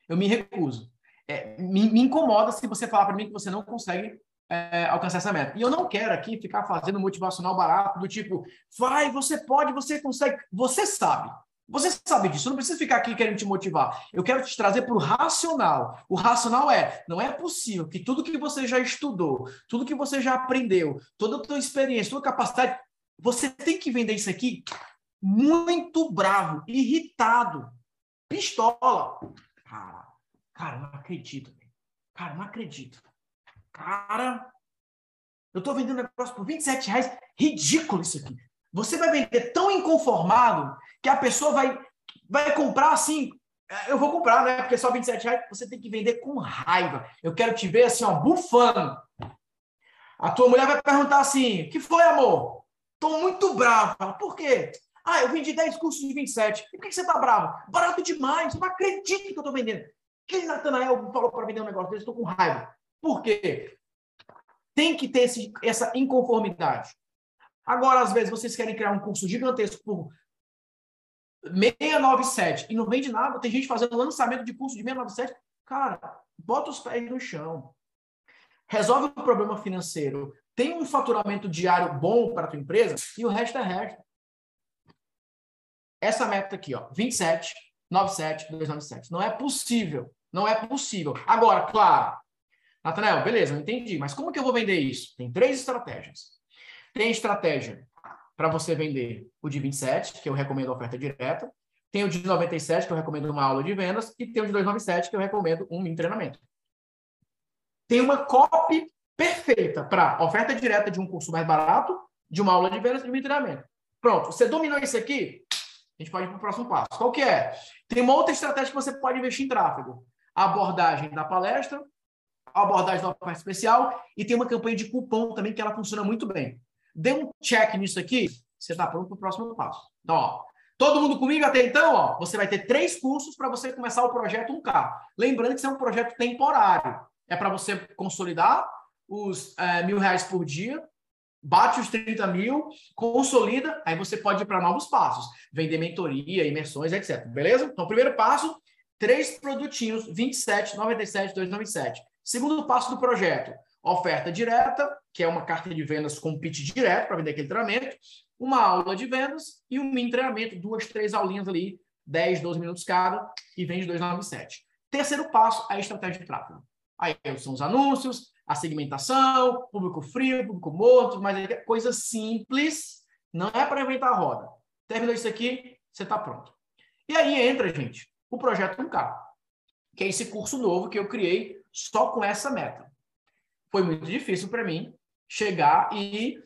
Eu me recuso é, me, me, incomoda se você falar para mim que você não consegue é, alcançar essa meta. E eu não quero aqui ficar fazendo motivacional barato do tipo, vai, você pode, você consegue. Você sabe. Você sabe disso, não precisa ficar aqui querendo te motivar. Eu quero te trazer para o racional. O racional é: não é possível que tudo que você já estudou, tudo que você já aprendeu, toda a tua experiência, toda a capacidade, você tem que vender isso aqui muito bravo, irritado, pistola. Cara, Cara, não acredito. Cara, não acredito. Cara, eu tô vendendo negócio por 27 reais. Ridículo isso aqui. Você vai vender tão inconformado que a pessoa vai, vai comprar assim. É, eu vou comprar, né? Porque só 27 reais. Você tem que vender com raiva. Eu quero te ver assim, ó, bufando. A tua mulher vai perguntar assim: que foi, amor? Tô muito brava. Por quê? Ah, eu vendi 10 cursos de 27. E por que você tá bravo? Barato demais. Eu não acredito que eu tô vendendo. Quem Natanael falou para vender um negócio desse? Estou com raiva. Por quê? Tem que ter esse, essa inconformidade. Agora, às vezes, vocês querem criar um curso gigantesco por 697 e não vende nada. Tem gente fazendo lançamento de curso de 697. Cara, bota os pés no chão. Resolve o problema financeiro. Tem um faturamento diário bom para a tua empresa e o resto é resto. Essa meta aqui, ó, 27 97 297. Não é possível. Não é possível. Agora, claro. Nathanael, beleza, eu entendi. Mas como que eu vou vender isso? Tem três estratégias. Tem estratégia para você vender o de 27, que eu recomendo a oferta direta. Tem o de 97, que eu recomendo uma aula de vendas. E tem o de 297, que eu recomendo um mini treinamento. Tem uma copy perfeita para oferta direta de um curso mais barato, de uma aula de vendas e de um treinamento. Pronto, você dominou isso aqui? A gente pode ir para o próximo passo. Qual que é? Tem uma outra estratégia que você pode investir em tráfego. A abordagem da palestra, a abordagem da oferta especial e tem uma campanha de cupom também que ela funciona muito bem. Dê um check nisso aqui, você está pronto para o próximo passo. Então, ó, todo mundo comigo até então, ó, você vai ter três cursos para você começar o projeto 1K. Lembrando que isso é um projeto temporário. É para você consolidar os é, mil reais por dia, bate os 30 mil, consolida, aí você pode ir para novos passos, vender mentoria, imersões, etc. Beleza? Então, primeiro passo, três produtinhos, 27, 97, 297. Segundo passo do projeto, oferta direta, que é uma carta de vendas com pitch direto para vender aquele treinamento, uma aula de vendas e um mini treinamento, duas, três aulinhas ali, 10, 12 minutos cada, e vende 297. Terceiro passo, a estratégia de tráfego. Aí são os anúncios, a segmentação, público frio, público morto, mas é coisa simples, não é para inventar a roda. Terminou isso aqui, você está pronto. E aí entra, gente, o projeto 1K, que é esse curso novo que eu criei só com essa meta. Foi muito difícil para mim chegar e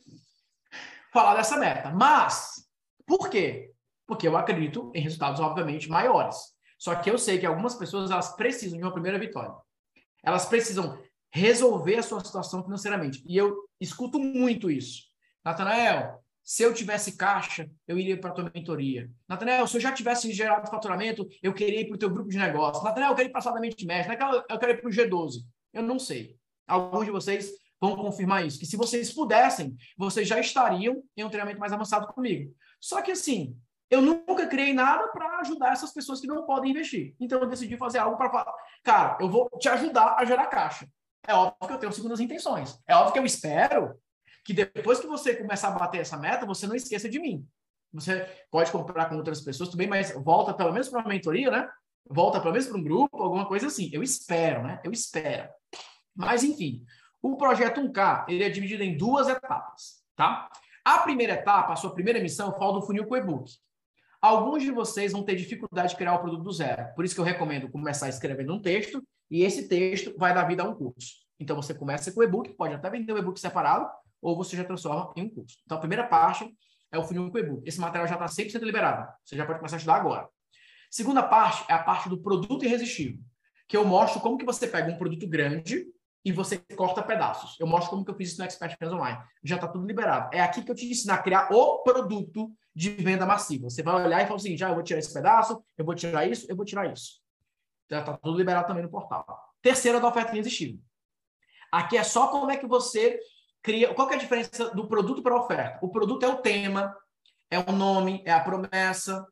falar dessa meta. Mas, por quê? Porque eu acredito em resultados, obviamente, maiores. Só que eu sei que algumas pessoas elas precisam de uma primeira vitória. Elas precisam resolver a sua situação financeiramente. E eu escuto muito isso. Natanael, se eu tivesse caixa, eu iria para a tua mentoria. Natanael, se eu já tivesse gerado faturamento, eu queria ir para o teu grupo de negócio. Natanael, eu quero ir para a sala da mente mestre. Eu quero ir para o G12. Eu não sei. Alguns de vocês vão confirmar isso. Que se vocês pudessem, vocês já estariam em um treinamento mais avançado comigo. Só que assim, eu nunca criei nada para ajudar essas pessoas que não podem investir. Então eu decidi fazer algo para falar, cara, eu vou te ajudar a gerar caixa. É óbvio que eu tenho segundas intenções. É óbvio que eu espero que depois que você começar a bater essa meta, você não esqueça de mim. Você pode comprar com outras pessoas, bem, mas volta pelo menos para uma mentoria, né? Volta pelo menos para um grupo, alguma coisa assim. Eu espero, né? Eu espero. Mas, enfim, o projeto 1K ele é dividido em duas etapas, tá? A primeira etapa, a sua primeira missão, fala do funil com e-book. Alguns de vocês vão ter dificuldade de criar o produto do zero. Por isso que eu recomendo começar escrevendo um texto e esse texto vai dar vida a um curso. Então você começa com o e-book, pode até vender o e-book separado ou você já transforma em um curso. Então a primeira parte é o funil com e-book. Esse material já está 100% liberado. Você já pode começar a estudar agora. Segunda parte é a parte do produto irresistível, que eu mostro como que você pega um produto grande e você corta pedaços. Eu mostro como que eu fiz isso no Expert Fans Online. Já está tudo liberado. É aqui que eu te ensino a criar o produto de venda massiva. Você vai olhar e falar assim, já eu vou tirar esse pedaço, eu vou tirar isso, eu vou tirar isso. Já está tudo liberado também no portal. Terceira da oferta irresistível. Aqui é só como é que você cria. Qual é a diferença do produto para a oferta? O produto é o tema, é o nome, é a promessa.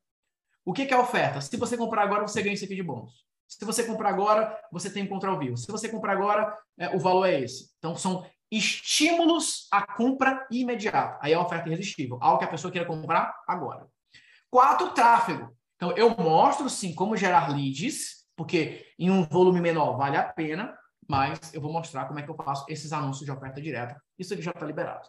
O que, que é a oferta? Se você comprar agora, você ganha isso aqui de bônus. Se você comprar agora, você tem encontro ao vivo. Se você comprar agora, é, o valor é esse. Então, são estímulos à compra imediata. Aí é a oferta irresistível, algo que a pessoa queira comprar agora. Quatro, tráfego. Então, eu mostro, sim, como gerar leads, porque em um volume menor vale a pena, mas eu vou mostrar como é que eu faço esses anúncios de oferta direta. Isso aqui já está liberado.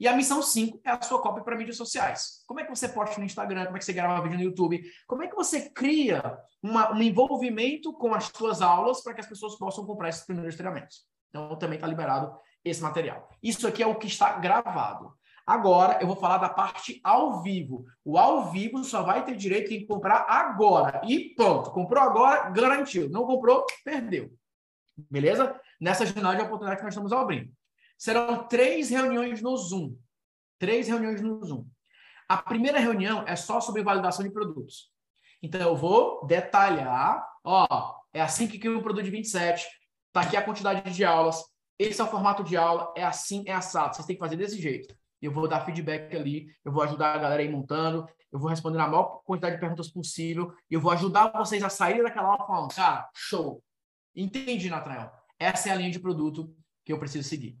E a missão 5 é a sua cópia para mídias sociais. Como é que você posta no Instagram? Como é que você grava vídeo no YouTube? Como é que você cria uma, um envolvimento com as suas aulas para que as pessoas possam comprar esses primeiros treinamentos? Então, também está liberado esse material. Isso aqui é o que está gravado. Agora, eu vou falar da parte ao vivo. O ao vivo só vai ter direito em comprar agora. E pronto. Comprou agora, garantiu. Não comprou, perdeu. Beleza? Nessa jornada de oportunidade que nós estamos abrindo. Serão três reuniões no Zoom. Três reuniões no Zoom. A primeira reunião é só sobre validação de produtos. Então, eu vou detalhar. Ó, é assim que cria um produto de 27. Está aqui a quantidade de aulas. Esse é o formato de aula. É assim, é assado. Vocês têm que fazer desse jeito. Eu vou dar feedback ali. Eu vou ajudar a galera aí montando. Eu vou responder na maior quantidade de perguntas possível. E eu vou ajudar vocês a sair daquela aula falando, cara, show. Entendi, Nathanael. Essa é a linha de produto que eu preciso seguir.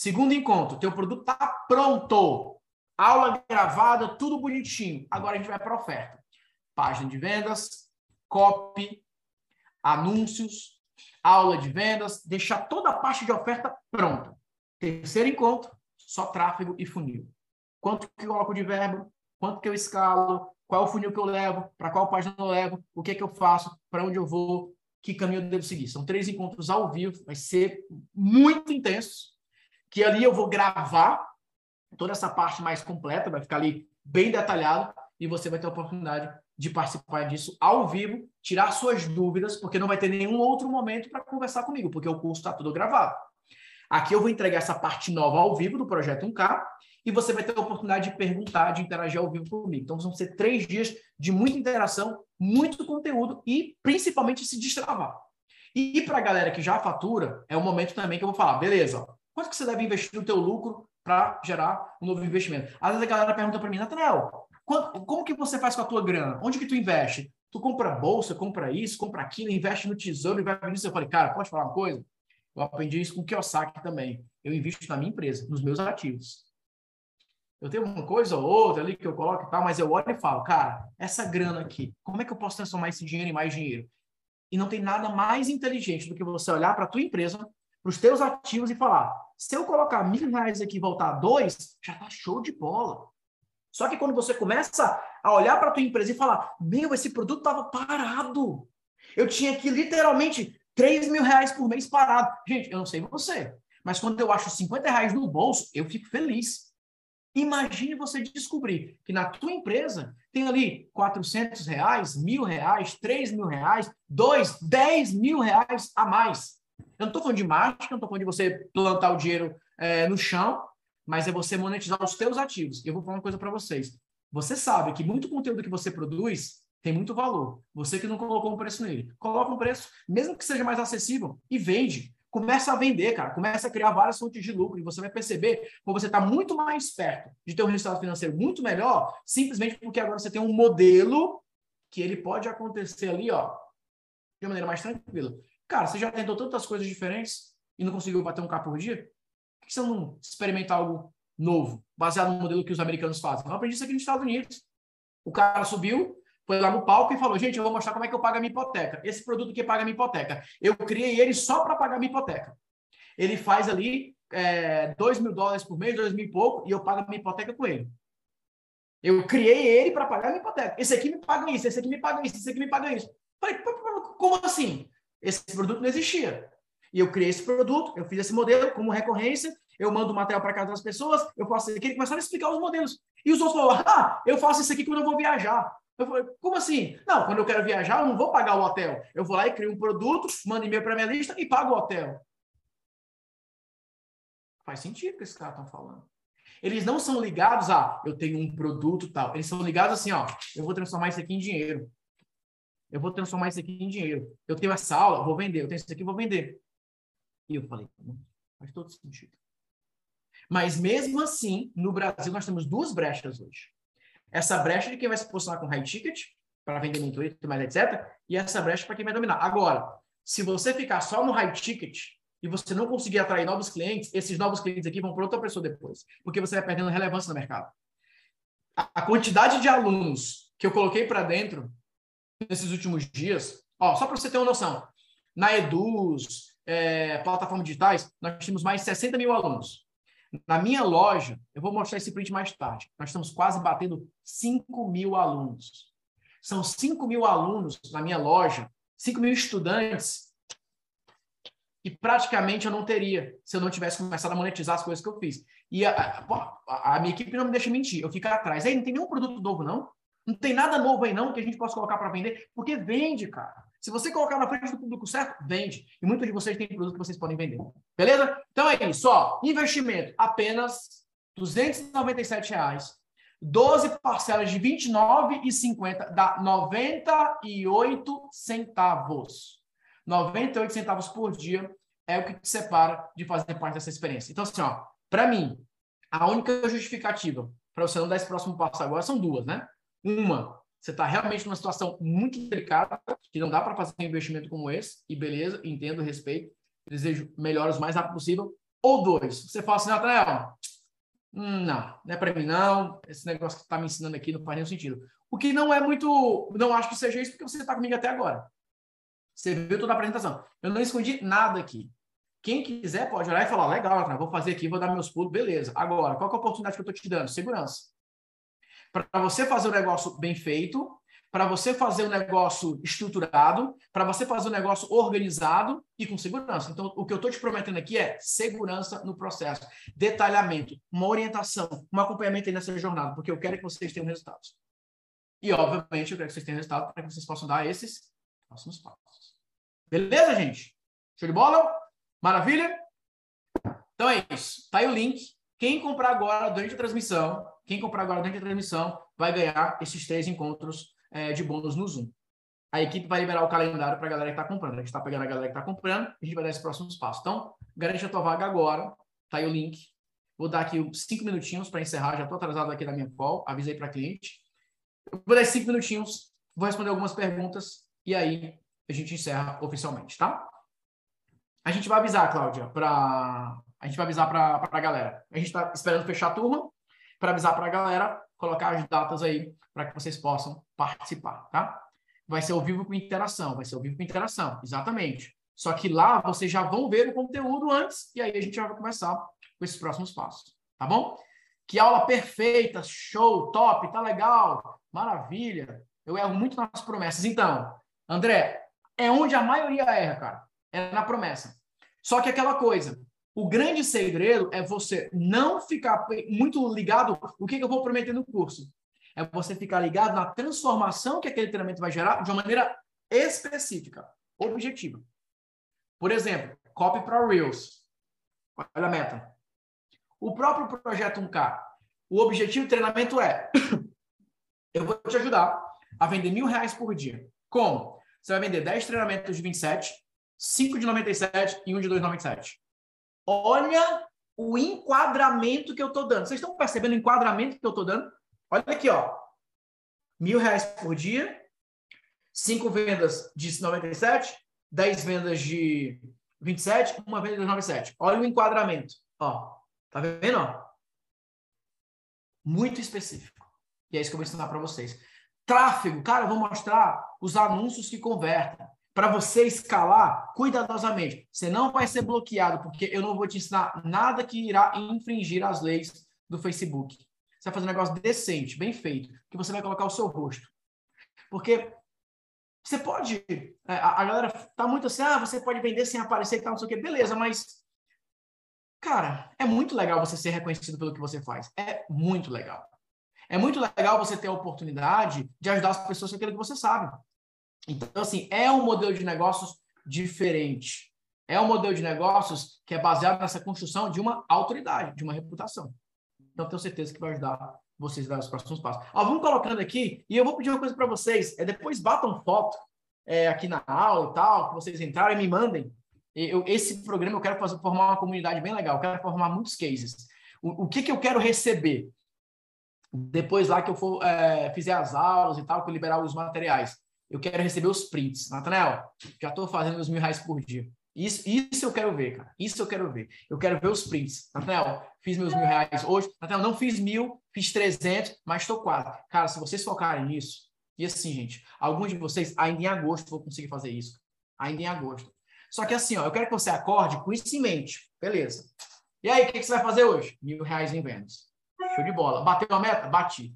Segundo encontro, teu produto está pronto. Aula gravada, tudo bonitinho. Agora a gente vai para a oferta. Página de vendas, copy, anúncios, aula de vendas, deixar toda a parte de oferta pronta. Terceiro encontro, só tráfego e funil. Quanto que eu coloco de verbo, quanto que eu escalo, qual é o funil que eu levo, para qual página eu levo, o que é que eu faço, para onde eu vou, que caminho eu devo seguir. São três encontros ao vivo, vai ser muito intenso que ali eu vou gravar toda essa parte mais completa, vai ficar ali bem detalhado e você vai ter a oportunidade de participar disso ao vivo, tirar suas dúvidas, porque não vai ter nenhum outro momento para conversar comigo, porque o curso está tudo gravado. Aqui eu vou entregar essa parte nova ao vivo do Projeto 1K e você vai ter a oportunidade de perguntar, de interagir ao vivo comigo. Então, vão ser três dias de muita interação, muito conteúdo e, principalmente, se destravar. E para a galera que já fatura, é o momento também que eu vou falar, beleza, quanto que você deve investir no teu lucro para gerar um novo investimento? Às vezes a galera pergunta para mim, Nathanael, como que você faz com a tua grana? Onde que tu investe? Tu compra bolsa, compra isso, compra aquilo, investe no tesouro, investe nisso. Eu falei, cara, pode falar uma coisa? Eu aprendi isso com o Kiyosaki também. Eu invisto na minha empresa, nos meus ativos. Eu tenho uma coisa ou outra ali que eu coloco e tal, mas eu olho e falo, cara, essa grana aqui, como é que eu posso transformar esse dinheiro em mais dinheiro? E não tem nada mais inteligente do que você olhar para a tua empresa, para os teus ativos e falar, se eu colocar mil reais aqui e voltar dois, já tá show de bola. Só que quando você começa a olhar para a tua empresa e falar, meu, esse produto estava parado. Eu tinha aqui literalmente 3 mil reais por mês parado. Gente, eu não sei você, mas quando eu acho 50 reais no bolso, eu fico feliz. Imagine você descobrir que na tua empresa tem ali 400 reais, mil reais, 3 mil reais, 2, 10 mil reais a mais. Eu não estou falando de mágica, não estou falando de você plantar o dinheiro é, no chão, mas é você monetizar os teus ativos. Eu vou falar uma coisa para vocês. Você sabe que muito conteúdo que você produz tem muito valor. Você que não colocou um preço nele, coloca um preço, mesmo que seja mais acessível, e vende. Começa a vender, cara. Começa a criar várias fontes de lucro e você vai perceber que você está muito mais perto de ter um resultado financeiro muito melhor, simplesmente porque agora você tem um modelo que ele pode acontecer ali, ó, de uma maneira mais tranquila. Cara, você já tentou tantas coisas diferentes e não conseguiu bater um carro por dia? que você não experimenta algo novo, baseado no modelo que os americanos fazem? Eu aprendi isso aqui nos Estados Unidos. O cara subiu, foi lá no palco e falou: gente, eu vou mostrar como é que eu pago a minha hipoteca. Esse produto que paga a minha hipoteca. Eu criei ele só para pagar a minha hipoteca. Ele faz ali é, 2 mil dólares por mês, 2 mil e pouco, e eu pago a minha hipoteca com ele. Eu criei ele para pagar a minha hipoteca. Esse aqui me paga isso, esse aqui me paga isso, esse aqui me paga isso. Falei, como assim? Esse produto não existia. E eu criei esse produto, eu fiz esse modelo como recorrência, eu mando o material para casa das pessoas, eu faço isso aqui, começaram a explicar os modelos. E os outros falaram, ah, eu faço isso aqui quando eu vou viajar. Eu falei, como assim? Não, quando eu quero viajar, eu não vou pagar o hotel. Eu vou lá e crio um produto, mando e-mail para minha lista e pago o hotel. Faz sentido o que esses caras estão falando. Eles não são ligados a eu tenho um produto tal. Eles são ligados assim, ó, eu vou transformar isso aqui em dinheiro. Eu vou transformar isso aqui em dinheiro. Eu tenho essa aula, vou vender. Eu tenho isso aqui, vou vender. E eu falei, faz todo sentido. Mas mesmo assim, no Brasil, nós temos duas brechas hoje. Essa brecha de quem vai se posicionar com high ticket, para vender mentoria e mais, etc. E essa brecha para quem vai dominar. Agora, se você ficar só no high ticket e você não conseguir atrair novos clientes, esses novos clientes aqui vão para outra pessoa depois, porque você vai perdendo relevância no mercado. A quantidade de alunos que eu coloquei para dentro nesses últimos dias, ó, só para você ter uma noção, na Eduz, é, plataformas digitais, nós temos mais de 60 mil alunos. Na minha loja, eu vou mostrar esse print mais tarde, nós estamos quase batendo 5 mil alunos. São 5 mil alunos na minha loja, 5 mil estudantes, que praticamente eu não teria se eu não tivesse começado a monetizar as coisas que eu fiz. E a, a, a minha equipe não me deixa mentir, eu fico atrás. Aí não tem nenhum produto novo, não? Não tem nada novo aí, não, que a gente possa colocar para vender, porque vende, cara. Se você colocar na frente do público certo, vende. E muitos de vocês têm produto que vocês podem vender. Beleza? Então é isso. Ó, investimento apenas 297 reais. 12 parcelas de R$ 29,50 dá 98 centavos. 98 centavos por dia é o que te separa de fazer parte dessa experiência. Então, assim, ó, para mim, a única justificativa para você não dar esse próximo passo agora são duas, né? Uma, você está realmente numa situação muito delicada, que não dá para fazer um investimento como esse, e beleza, entendo, respeito, desejo melhoras o mais rápido possível. Ou dois, você fala assim, Nathanael, hum, não, não é para mim não, esse negócio que está me ensinando aqui não faz nenhum sentido. O que não é muito, não acho que seja isso, porque você está comigo até agora. Você viu toda a apresentação. Eu não escondi nada aqui. Quem quiser pode olhar e falar, legal, vou fazer aqui, vou dar meus pulos, beleza. Agora, qual é a oportunidade que eu estou te dando? Segurança para você fazer o negócio bem feito, para você fazer o negócio estruturado, para você fazer o negócio organizado e com segurança. Então, o que eu estou te prometendo aqui é segurança no processo, detalhamento, uma orientação, um acompanhamento nessa jornada, porque eu quero que vocês tenham resultados. E, obviamente, eu quero que vocês tenham resultado para que vocês possam dar esses próximos passos. Beleza, gente? Show de bola? Maravilha? Então é isso. Tá aí o link. Quem comprar agora durante a transmissão, quem comprar agora dentro da transmissão vai ganhar esses três encontros é, de bônus no Zoom. a equipe vai liberar o calendário para a galera que está comprando. A gente está pegando a galera que está comprando, a gente vai dar esse próximo passo. Então, garante a tua vaga agora, tá aí o link. Vou dar aqui cinco minutinhos para encerrar, já estou atrasado aqui na minha call, avisei para cliente. vou dar cinco minutinhos, vou responder algumas perguntas e aí a gente encerra oficialmente, tá? A gente vai avisar, Cláudia, para a gente vai avisar para a galera. A gente está esperando fechar a turma para avisar para a galera, colocar as datas aí para que vocês possam participar, tá? Vai ser ao vivo com interação, vai ser ao vivo com interação, exatamente. Só que lá vocês já vão ver o conteúdo antes e aí a gente já vai começar com esses próximos passos, tá bom? Que aula perfeita, show, top, tá legal, maravilha. Eu erro muito nas promessas. Então, André, é onde a maioria erra, cara. É na promessa. Só que aquela coisa, o grande segredo é você não ficar muito ligado o que, eu vou prometer no curso. É você ficar ligado na transformação que aquele treinamento vai gerar de uma maneira específica, objetiva. Por exemplo, copy para Reels. Olha a meta. O próprio projeto 1K, o objetivo do treinamento é: eu vou te ajudar a vender mil reais por dia. Como? Você vai vender 10 treinamentos de 27, 5 de 97 e um de 2,97. Olha o enquadramento que eu estou dando. Vocês estão percebendo o enquadramento que eu estou dando? Olha aqui, ó. Mil reais por dia, cinco vendas de 97, 10 vendas de 27, uma venda de 97. Olha o enquadramento. Ó, tá vendo? Ó? Muito específico. E é isso que eu vou ensinar para vocês. Tráfego, cara, eu vou mostrar os anúncios que convertem. Para você escalar cuidadosamente. Você não vai ser bloqueado, porque eu não vou te ensinar nada que irá infringir as leis do Facebook. Você vai fazer um negócio decente, bem feito, que você vai colocar o seu rosto. Porque você pode. É, a, galera tá muito assim, ah, você pode vender sem aparecer e tal, não sei o quê. Beleza, mas. Cara, é muito legal você ser reconhecido pelo que você faz. É muito legal. É muito legal você ter a oportunidade de ajudar as pessoas com aquilo que você sabe. Então, assim, é um modelo de negócios diferente. É um modelo de negócios que é baseado nessa construção de uma autoridade, de uma reputação. Então, tenho certeza que vai ajudar vocês a dar os próximos passos. Ó, vamos colocando aqui, e eu vou pedir uma coisa para vocês. É depois batam foto é, aqui na aula e tal, que vocês entrarem e me mandem. Eu, esse programa eu quero fazer, formar uma comunidade bem legal, eu quero formar muitos cases. O, o que, que eu quero receber? Depois lá que eu for, é, fizer as aulas e tal, que eu liberar os materiais, eu quero receber os prints. Nathanael, já estou fazendo os mil reais por dia. Isso, isso eu quero ver, cara. Isso eu quero ver. Eu quero ver os prints. Nathanael, fiz meus mil reais hoje. Nathanael, não fiz mil, fiz trezentos, mas estou quase. Cara, se vocês focarem nisso, e assim, gente, alguns de vocês ainda em agosto vão conseguir fazer isso. Ainda em agosto. Só que assim, ó, eu quero que você acorde com isso em mente. Beleza. E aí, o que, que você vai fazer hoje? Mil reais em vendas. Show de bola. Bateu a meta? Bati.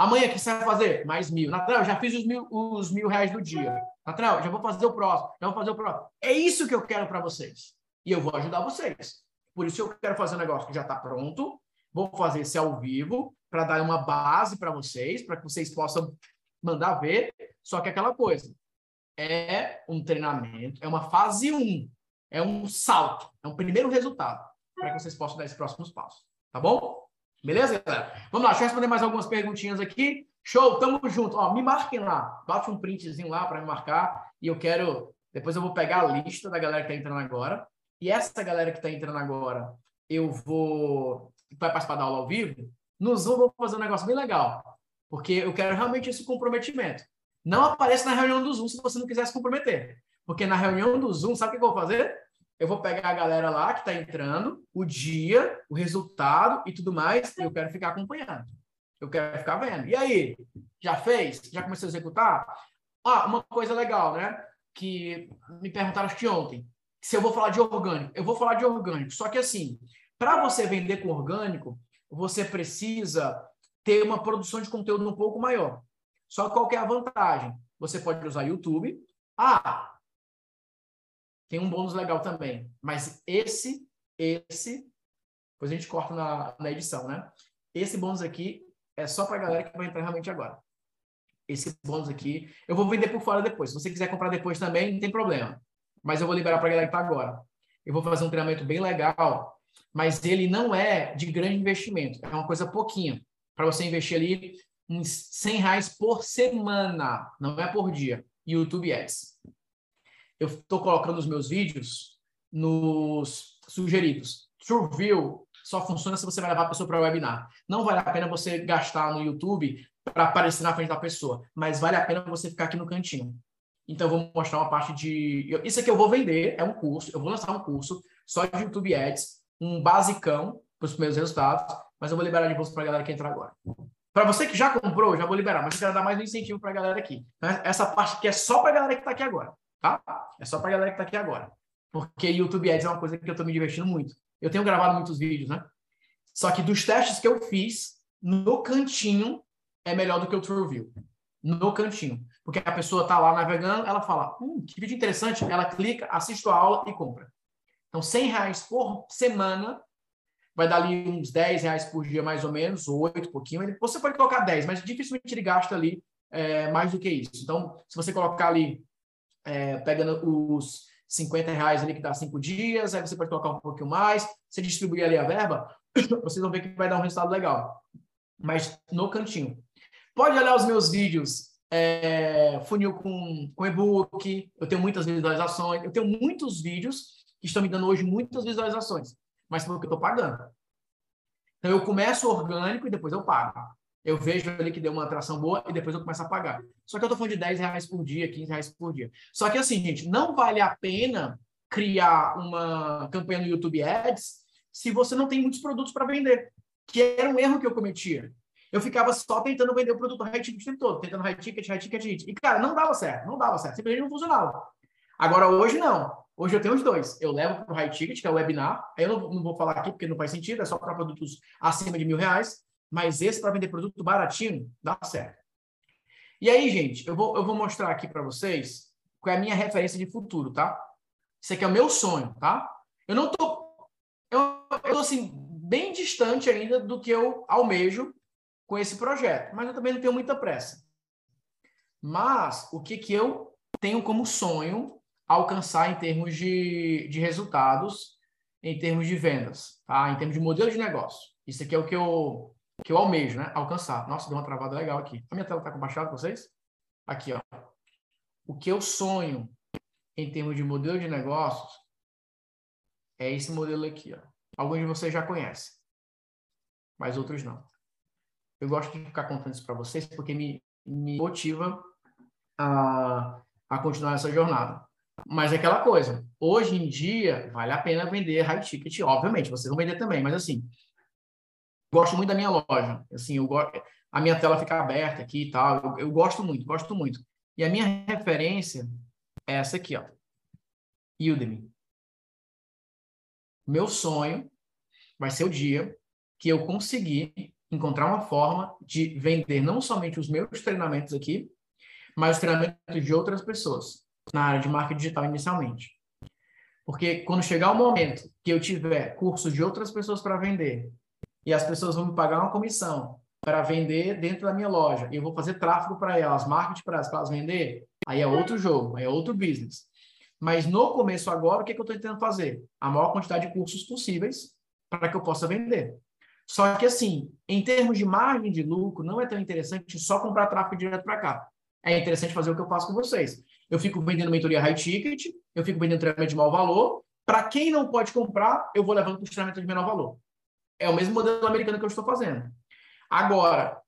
Amanhã, o que você vai fazer? Mais mil. Nathanael, já fiz os mil, os mil reais do dia. Nathanael, já vou fazer o próximo, já vou fazer o próximo. É isso que eu quero para vocês. E eu vou ajudar vocês. Por isso eu quero fazer um negócio que já está pronto. Vou fazer esse ao vivo para dar uma base para vocês, para que vocês possam mandar ver. Só que aquela coisa é um treinamento, é uma fase 1, um, é um salto, é um primeiro resultado para que vocês possam dar esses próximos passos. Tá bom? Beleza, galera? Vamos lá, deixa eu responder mais algumas perguntinhas aqui. Show, tamo junto. Ó, me marquem lá. Bate um printzinho lá para me marcar. E eu quero. Depois eu vou pegar a lista da galera que está entrando agora. E essa galera que está entrando agora, eu vou. Vai participar da aula ao vivo. No Zoom, vou fazer um negócio bem legal. Porque eu quero realmente esse comprometimento. Não apareça na reunião do Zoom se você não quiser se comprometer. Porque na reunião do Zoom, sabe o que eu vou fazer? Eu vou pegar a galera lá que está entrando, o dia, o resultado e tudo mais, e eu quero ficar acompanhando. Eu quero ficar vendo. E aí? Já fez? Já começou a executar? Ah, uma coisa legal, né? Que me perguntaram acho que ontem. Se eu vou falar de orgânico. Eu vou falar de orgânico. Só que assim, para você vender com orgânico, você precisa ter uma produção de conteúdo um pouco maior. Só qual que é a vantagem? Você pode usar YouTube. Ah, tem um bônus legal também. Mas esse, esse, depois a gente corta na, na edição, né? Esse bônus aqui é só para a galera que vai entrar realmente agora. Esse bônus aqui, eu vou vender por fora depois. Se você quiser comprar depois também, não tem problema. Mas eu vou liberar para a galera que está agora. Eu vou fazer um treinamento bem legal, mas ele não é de grande investimento. É uma coisa pouquinha. Para você investir ali uns 100 reais por semana, não é por dia. YouTube Ads. Eu estou colocando os meus vídeos nos sugeridos. TrueView só funciona se você vai levar a pessoa para o webinar. Não vale a pena você gastar no YouTube para aparecer na frente da pessoa, mas vale a pena você ficar aqui no cantinho. Então, eu vou mostrar uma parte de. Isso aqui eu vou vender, é um curso, eu vou lançar um curso só de YouTube Ads, um basicão para os primeiros resultados, mas eu vou liberar de bolsa para a galera que entrar agora. Para você que já comprou, já vou liberar, mas eu quero dar mais um incentivo para a galera aqui. Né? Essa parte aqui é só para a galera que está aqui agora, tá? É só para galera que está aqui agora. Porque YouTube Ads é uma coisa que eu estou me divertindo muito. Eu tenho gravado muitos vídeos, né? Só que dos testes que eu fiz, no cantinho é melhor do que o TrueView. No cantinho. Porque a pessoa está lá navegando, ela fala, hum, que vídeo interessante. Ela clica, assiste a aula e compra. Então, 100 reais por semana vai dar ali uns 10 reais por dia, mais ou menos, ou 8, pouquinho. Você pode colocar 10, mas dificilmente ele gasta ali é, mais do que isso. Então, se você colocar ali, é, pegando os 50 reais ali que dá 5 dias, aí você pode colocar um pouquinho mais, você distribuir ali a verba, vocês vão ver que vai dar um resultado legal. Mas no cantinho. Pode olhar os meus vídeos é, funil com, com e-book, eu tenho muitas visualizações, eu tenho muitos vídeos que estão me dando hoje muitas visualizações mas porque eu estou pagando. Então, eu começo orgânico e depois eu pago. Eu vejo ali que deu uma atração boa e depois eu começo a pagar. Só que eu estou falando de 10 reais por dia, 15 reais por dia. Só que assim, gente, não vale a pena criar uma campanha no YouTube Ads se você não tem muitos produtos para vender. Que era um erro que eu cometia. Eu ficava só tentando vender o produto high ticket o tempo todo, tentando high ticket, high ticket, high ticket. E, cara, não dava certo, não dava certo. Simplesmente não funcionava. Agora, hoje não. Hoje eu tenho os dois. Eu levo para o high ticket, que é o webinar. Aí eu não, não, vou falar aqui porque não faz sentido, é só para produtos acima de mil reais. Mas esse para vender produto baratinho, dá certo. E aí, gente, eu vou, eu vou mostrar aqui para vocês qual é a minha referência de futuro, tá? Isso aqui é o meu sonho, tá? Eu não tô. Eu, eu tô assim, bem distante ainda do que eu almejo com esse projeto, mas eu também não tenho muita pressa. Mas o que, que eu tenho como sonho alcançar em termos de, de resultados, em termos de vendas, tá? em termos de modelo de negócio. Isso aqui é o que eu, que eu almejo, né? Alcançar. Nossa, deu uma travada legal aqui. A minha tela está compartilhada com vocês? Aqui, ó. O que eu sonho em termos de modelo de negócios é esse modelo aqui, ó. Alguns de vocês já conhecem, mas outros não. Eu gosto de ficar contando isso para vocês porque me, me motiva a, a continuar essa jornada. Mas é aquela coisa, hoje em dia, vale a pena vender high ticket, obviamente, vocês vão vender também, mas assim, gosto muito da minha loja, assim, eu gosto, a minha tela fica aberta aqui e tal, eu, eu gosto muito, gosto muito. E a minha referência é essa aqui, ó, Udemy. Meu sonho vai ser o dia que eu conseguir encontrar uma forma de vender não somente os meus treinamentos aqui, mas os treinamentos de outras pessoas na área de marketing digital inicialmente. Porque quando chegar o momento que eu tiver cursos de outras pessoas para vender e as pessoas vão me pagar uma comissão para vender dentro da minha loja e eu vou fazer tráfego para elas, marketing para elas, para elas vender, aí é outro jogo, é outro business. Mas no começo agora, o que, que eu estou tentando fazer? A maior quantidade de cursos possíveis para que eu possa vender. Só que assim, em termos de margem de lucro, não é tão interessante só comprar tráfego direto para cá. É interessante fazer o que eu faço com vocês eu fico vendendo mentoria high ticket, eu fico vendendo treinamento de maior valor. Para quem não pode comprar, eu vou levando para o treinamento de menor valor. É o mesmo modelo americano que eu estou fazendo. Agora,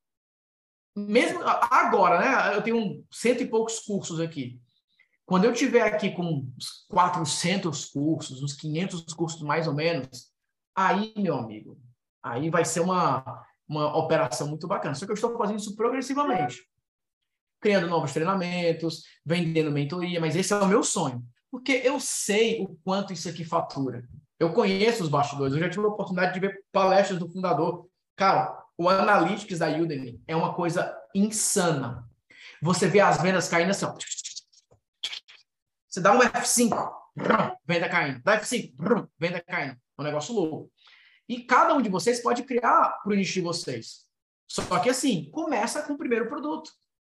mesmo agora, né? Eu tenho cento e poucos cursos aqui. Quando eu tiver aqui com uns 400 cursos, uns 500 cursos mais ou menos, aí, meu amigo, aí vai ser uma, uma operação muito bacana. Só que eu estou fazendo isso progressivamente criando novos treinamentos, vendendo mentoria, mas esse é o meu sonho. Porque eu sei o quanto isso aqui fatura. Eu conheço os bastidores, eu já tive a oportunidade de ver palestras do fundador. Cara, o Analytics da Udemy é uma coisa insana. Você vê as vendas caindo assim, ó. Você dá um F5, venda caindo. Dá F5, venda caindo. É um negócio louco. E cada um de vocês pode criar para o nicho de vocês. Só que assim, começa com o primeiro produto.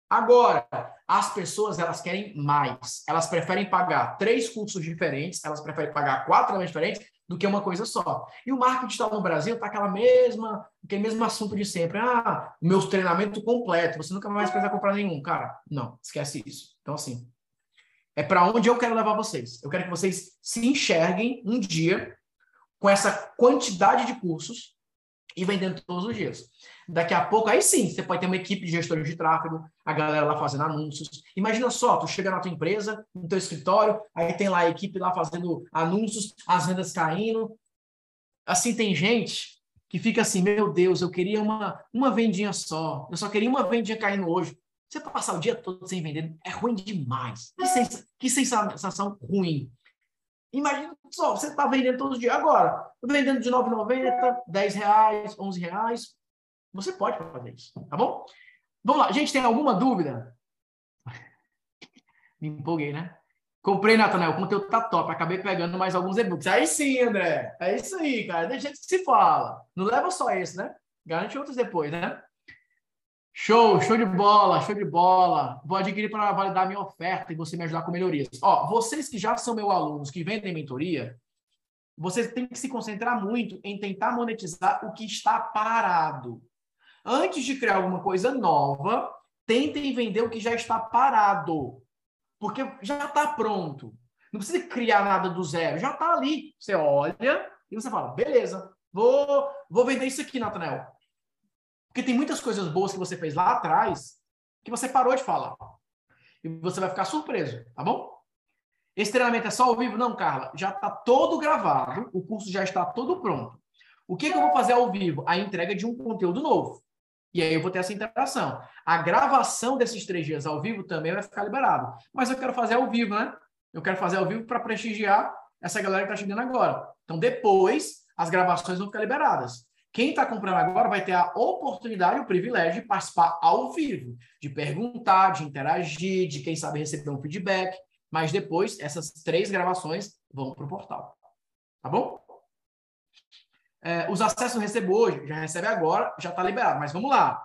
Agora, as pessoas elas querem mais. Elas preferem pagar três cursos diferentes, elas preferem pagar quatro aulas diferentes do que uma coisa só. E o marketing digital no Brasil está aquela mesma, aquele mesmo assunto de sempre. Ah, meu treinamento completo, você nunca mais precisa comprar nenhum. Cara, não, esquece isso. Então, assim, é para onde eu quero levar vocês. Eu quero que vocês se enxerguem um dia com essa quantidade de cursos e vendendo todos os dias. Daqui a pouco, aí sim, você pode ter uma equipe de gestores de tráfego, a galera lá fazendo anúncios. Imagina só, tu chega na tua empresa, no teu escritório, aí tem lá a equipe lá fazendo anúncios, as vendas caindo. Assim, tem gente que fica assim, meu Deus, eu queria uma, uma vendinha só, eu só queria uma vendinha caindo hoje. Você passar o dia todo sem vender é ruim demais. Que, sens que sensação ruim. Imagina só, você está vendendo todos os dias. Agora, vendendo de R$ 9,90, R$ reais, R$ reais. Você pode fazer isso, tá bom? Vamos lá. Gente, tem alguma dúvida? Me empolguei, né? Comprei, Natanel, o conteúdo tá top. Acabei pegando mais alguns e-books. Aí sim, André. É isso aí, cara. Gente que se fala. Não leva só esse, né? Garante outros depois, né? Show, show de bola, show de bola. Vou adquirir para validar minha oferta e você me ajudar com melhorias. Ó, vocês que já são meus alunos, que vendem mentoria, vocês têm que se concentrar muito em tentar monetizar o que está parado. Antes de criar alguma coisa nova, tentem vender o que já está parado. Porque já está pronto. Não precisa criar nada do zero, já está ali. Você olha e você fala, beleza, vou, vou vender isso aqui, Natanel. Porque tem muitas coisas boas que você fez lá atrás que você parou de falar. E você vai ficar surpreso, tá bom? Esse treinamento é só ao vivo? Não, Carla. Já está todo gravado, o curso já está todo pronto. O que, que eu vou fazer ao vivo? A entrega de um conteúdo novo. E aí eu vou ter essa interação. A gravação desses três dias ao vivo também vai ficar liberado. Mas eu quero fazer ao vivo, né? Eu quero fazer ao vivo para prestigiar essa galera que está chegando agora. Então, depois, as gravações vão ficar liberadas. Quem está comprando agora vai ter a oportunidade, o privilégio de participar ao vivo, de perguntar, de interagir, de quem sabe receber um feedback. Mas depois, essas três gravações vão para o portal. Tá bom? É, os acessos recebo hoje, já recebe agora, já está liberado. Mas vamos lá.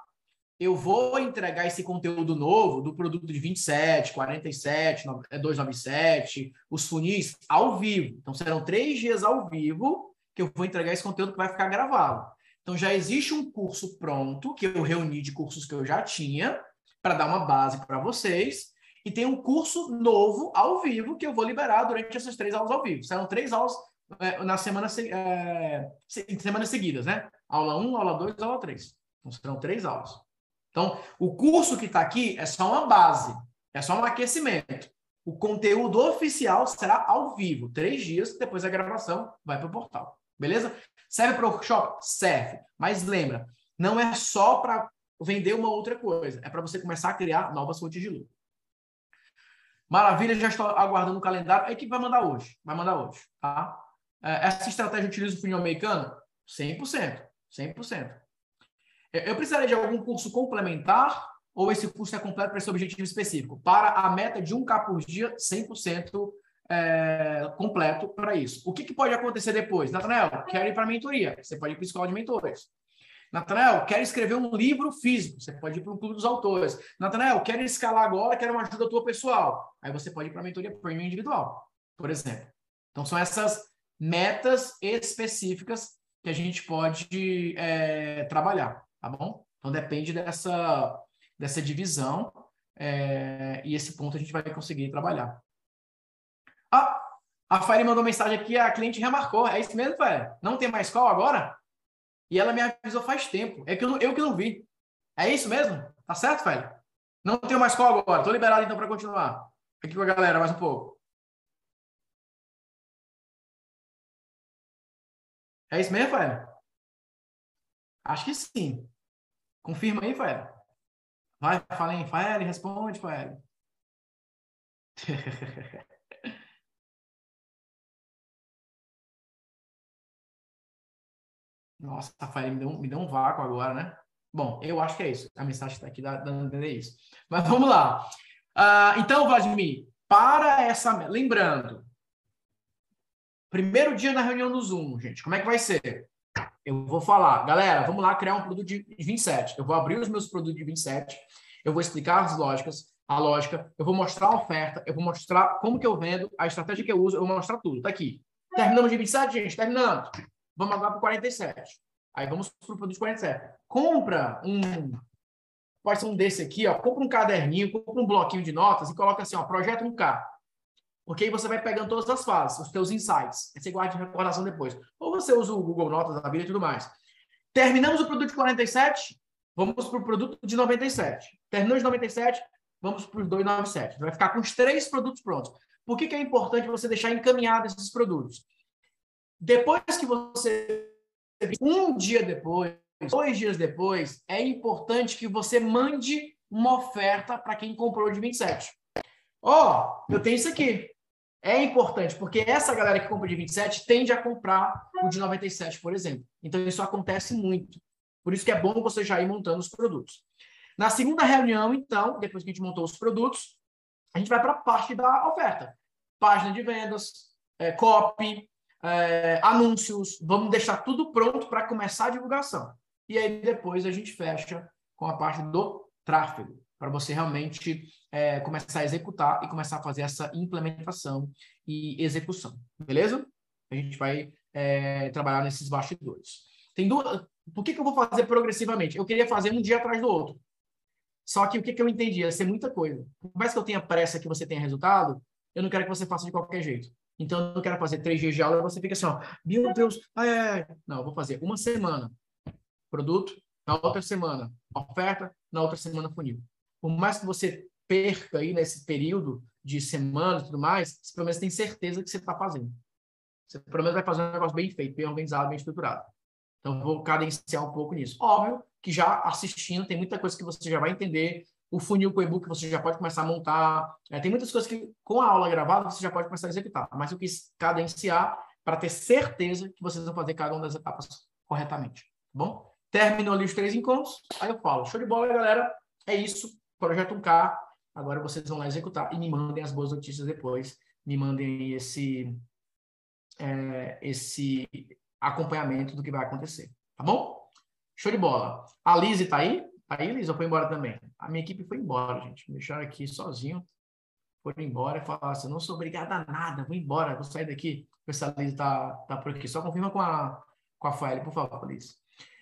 Eu vou entregar esse conteúdo novo do produto de 27, 47, 297, os funis ao vivo. Então serão três dias ao vivo que eu vou entregar esse conteúdo que vai ficar gravado. Então já existe um curso pronto que eu reuni de cursos que eu já tinha para dar uma base para vocês. E tem um curso novo ao vivo que eu vou liberar durante essas três aulas ao vivo. Serão três aulas é, na semana, é, semanas seguidas, né? Aula 1, aula 2, aula 3. Então serão três aulas. Então, o curso que está aqui é só uma base, é só um aquecimento. O conteúdo oficial será ao vivo, três dias, depois a gravação vai para o portal. Beleza? Serve para workshop? Serve. Mas lembra, não é só para vender uma outra coisa. É para você começar a criar novas fontes de lucro. Maravilha, já estou aguardando o calendário. A equipe vai mandar hoje. Vai mandar hoje, tá? É, essa estratégia utiliza o funil americano? 100%. 100%. Eu precisaria de algum curso complementar ou esse curso é completo para esse objetivo específico? Para a meta de 1K por dia, 100% é, completo para isso. O que, que, pode acontecer depois? Natanael, quero ir para mentoria. Você pode ir para a escola de mentores. Natanael, quero escrever um livro físico. Você pode ir para o clube dos autores. Natanael, quero escalar agora, quero uma ajuda tua pessoal. Aí você pode ir para a mentoria premium individual, por exemplo. Então, são essas metas específicas que a gente pode é, trabalhar, tá bom? Então, depende dessa, dessa divisão é, e esse ponto a gente vai conseguir trabalhar. A Fire mandou mensagem aqui, a cliente remarcou. É isso mesmo, Fire? Não tem mais call agora? E ela me avisou faz tempo. É que eu, eu que não vi. É isso mesmo? Tá certo, Fire? Não tenho mais call agora. Tô liberado então para continuar. Aqui com a galera, mais um pouco. É isso mesmo, Fire? Acho que sim. Confirma aí, Fire. Vai, fala aí, Fire, responde, Fire. Nossa, Rafael, me deu, me deu um vácuo agora, né? Bom, eu acho que é isso. A mensagem está aqui dando a entender isso. Mas vamos lá. Uh, então, Vladimir, para essa. Lembrando, primeiro dia na reunião do Zoom, gente, como é que vai ser? Eu vou falar, galera, vamos lá criar um produto de 27. Eu vou abrir os meus produtos de 27 Eu vou explicar as lógicas, a lógica, eu vou mostrar a oferta, eu vou mostrar como que eu vendo, a estratégia que eu uso, eu vou mostrar tudo. Tá aqui. Terminamos de 27, gente? Terminamos. Vamos agora para 47. Aí vamos para o produto 47. Compra um. Pode ser um desse aqui, ó. Compra um caderninho, compra um bloquinho de notas e coloca assim, ó, projeto 1K. Porque aí você vai pegando todas as fases, os teus insights. Aí você guarda de recordação depois. Ou você usa o Google Notas da vida e tudo mais. Terminamos o produto de 47, vamos para o produto de 97. Terminou de 97, vamos para os 297. Vai ficar com os três produtos prontos. Por que, que é importante você deixar encaminhados esses produtos? Depois que você. Um dia depois, dois dias depois, é importante que você mande uma oferta para quem comprou de 27. Ó, oh, eu tenho isso aqui. É importante, porque essa galera que compra de 27 tende a comprar o de 97, por exemplo. Então, isso acontece muito. Por isso que é bom você já ir montando os produtos. Na segunda reunião, então, depois que a gente montou os produtos, a gente vai para a parte da oferta. Página de vendas, é, copy, é, anúncios. Vamos deixar tudo pronto para começar a divulgação. E aí, depois, a gente fecha com a parte do tráfego para você realmente é, começar a executar e começar a fazer essa implementação e execução, beleza? A gente vai é, trabalhar nesses bastidores. Tem duas. Por que, que eu vou fazer progressivamente? Eu queria fazer um dia atrás do outro. Só que o que, que eu entendi? Ia ser muita coisa. Por mais que eu tenha pressa que você tenha resultado, eu não quero que você faça de qualquer jeito. Então, eu não quero fazer três dias de aula você fica assim, ó, meu Deus, ai, ai, ai. não, vou fazer uma semana produto, na outra semana oferta, na outra semana funil por mais que você perca aí nesse período de semana e tudo mais, você pelo menos tem certeza que você está fazendo. Você pelo menos vai fazer um negócio bem feito, bem organizado, bem estruturado. Então, vou cadenciar um pouco nisso. Óbvio que já assistindo, tem muita coisa que você já vai entender. O funil com o e-book você já pode começar a montar. É, tem muitas coisas que, com a aula gravada, você já pode começar a executar. Mas eu quis cadenciar para ter certeza que vocês vão fazer cada uma das etapas corretamente. Tá bom? Terminou ali os três encontros. Aí eu falo, show de bola, galera. É isso projeto 1K, agora vocês vão lá executar e me mandem as boas notícias depois, me mandem esse, é, esse acompanhamento do que vai acontecer, tá bom? Show de bola. A Lise tá aí? Aí? Ou foi embora também? A minha equipe foi embora, gente. Me deixaram aqui sozinho. Foram embora e falaram assim, não sou obrigada a nada, vou embora, vou sair daqui. Ver se a Lise tá, tá por aqui. Só confirma com a, com a Fael, por favor, Lise.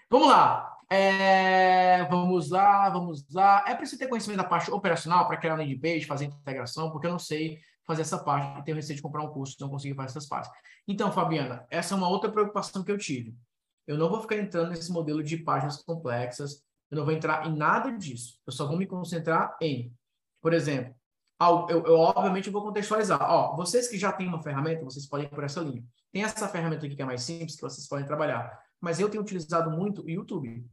Vamos lá. É, vamos lá, vamos lá. É preciso ter conhecimento da parte operacional para criar landing page, fazer integração, porque eu não sei fazer essa parte e tenho receio de comprar um curso, não consegui fazer essas partes. Então, Fabiana, essa é uma outra preocupação que eu tive. Eu não vou ficar entrando nesse modelo de páginas complexas, eu não vou entrar em nada disso. Eu só vou me concentrar em, por exemplo, eu, eu obviamente vou contextualizar. Ó, vocês que já têm uma ferramenta, vocês podem ir por essa linha. Tem essa ferramenta aqui que é mais simples, que vocês podem trabalhar. Mas eu tenho utilizado muito o YouTube.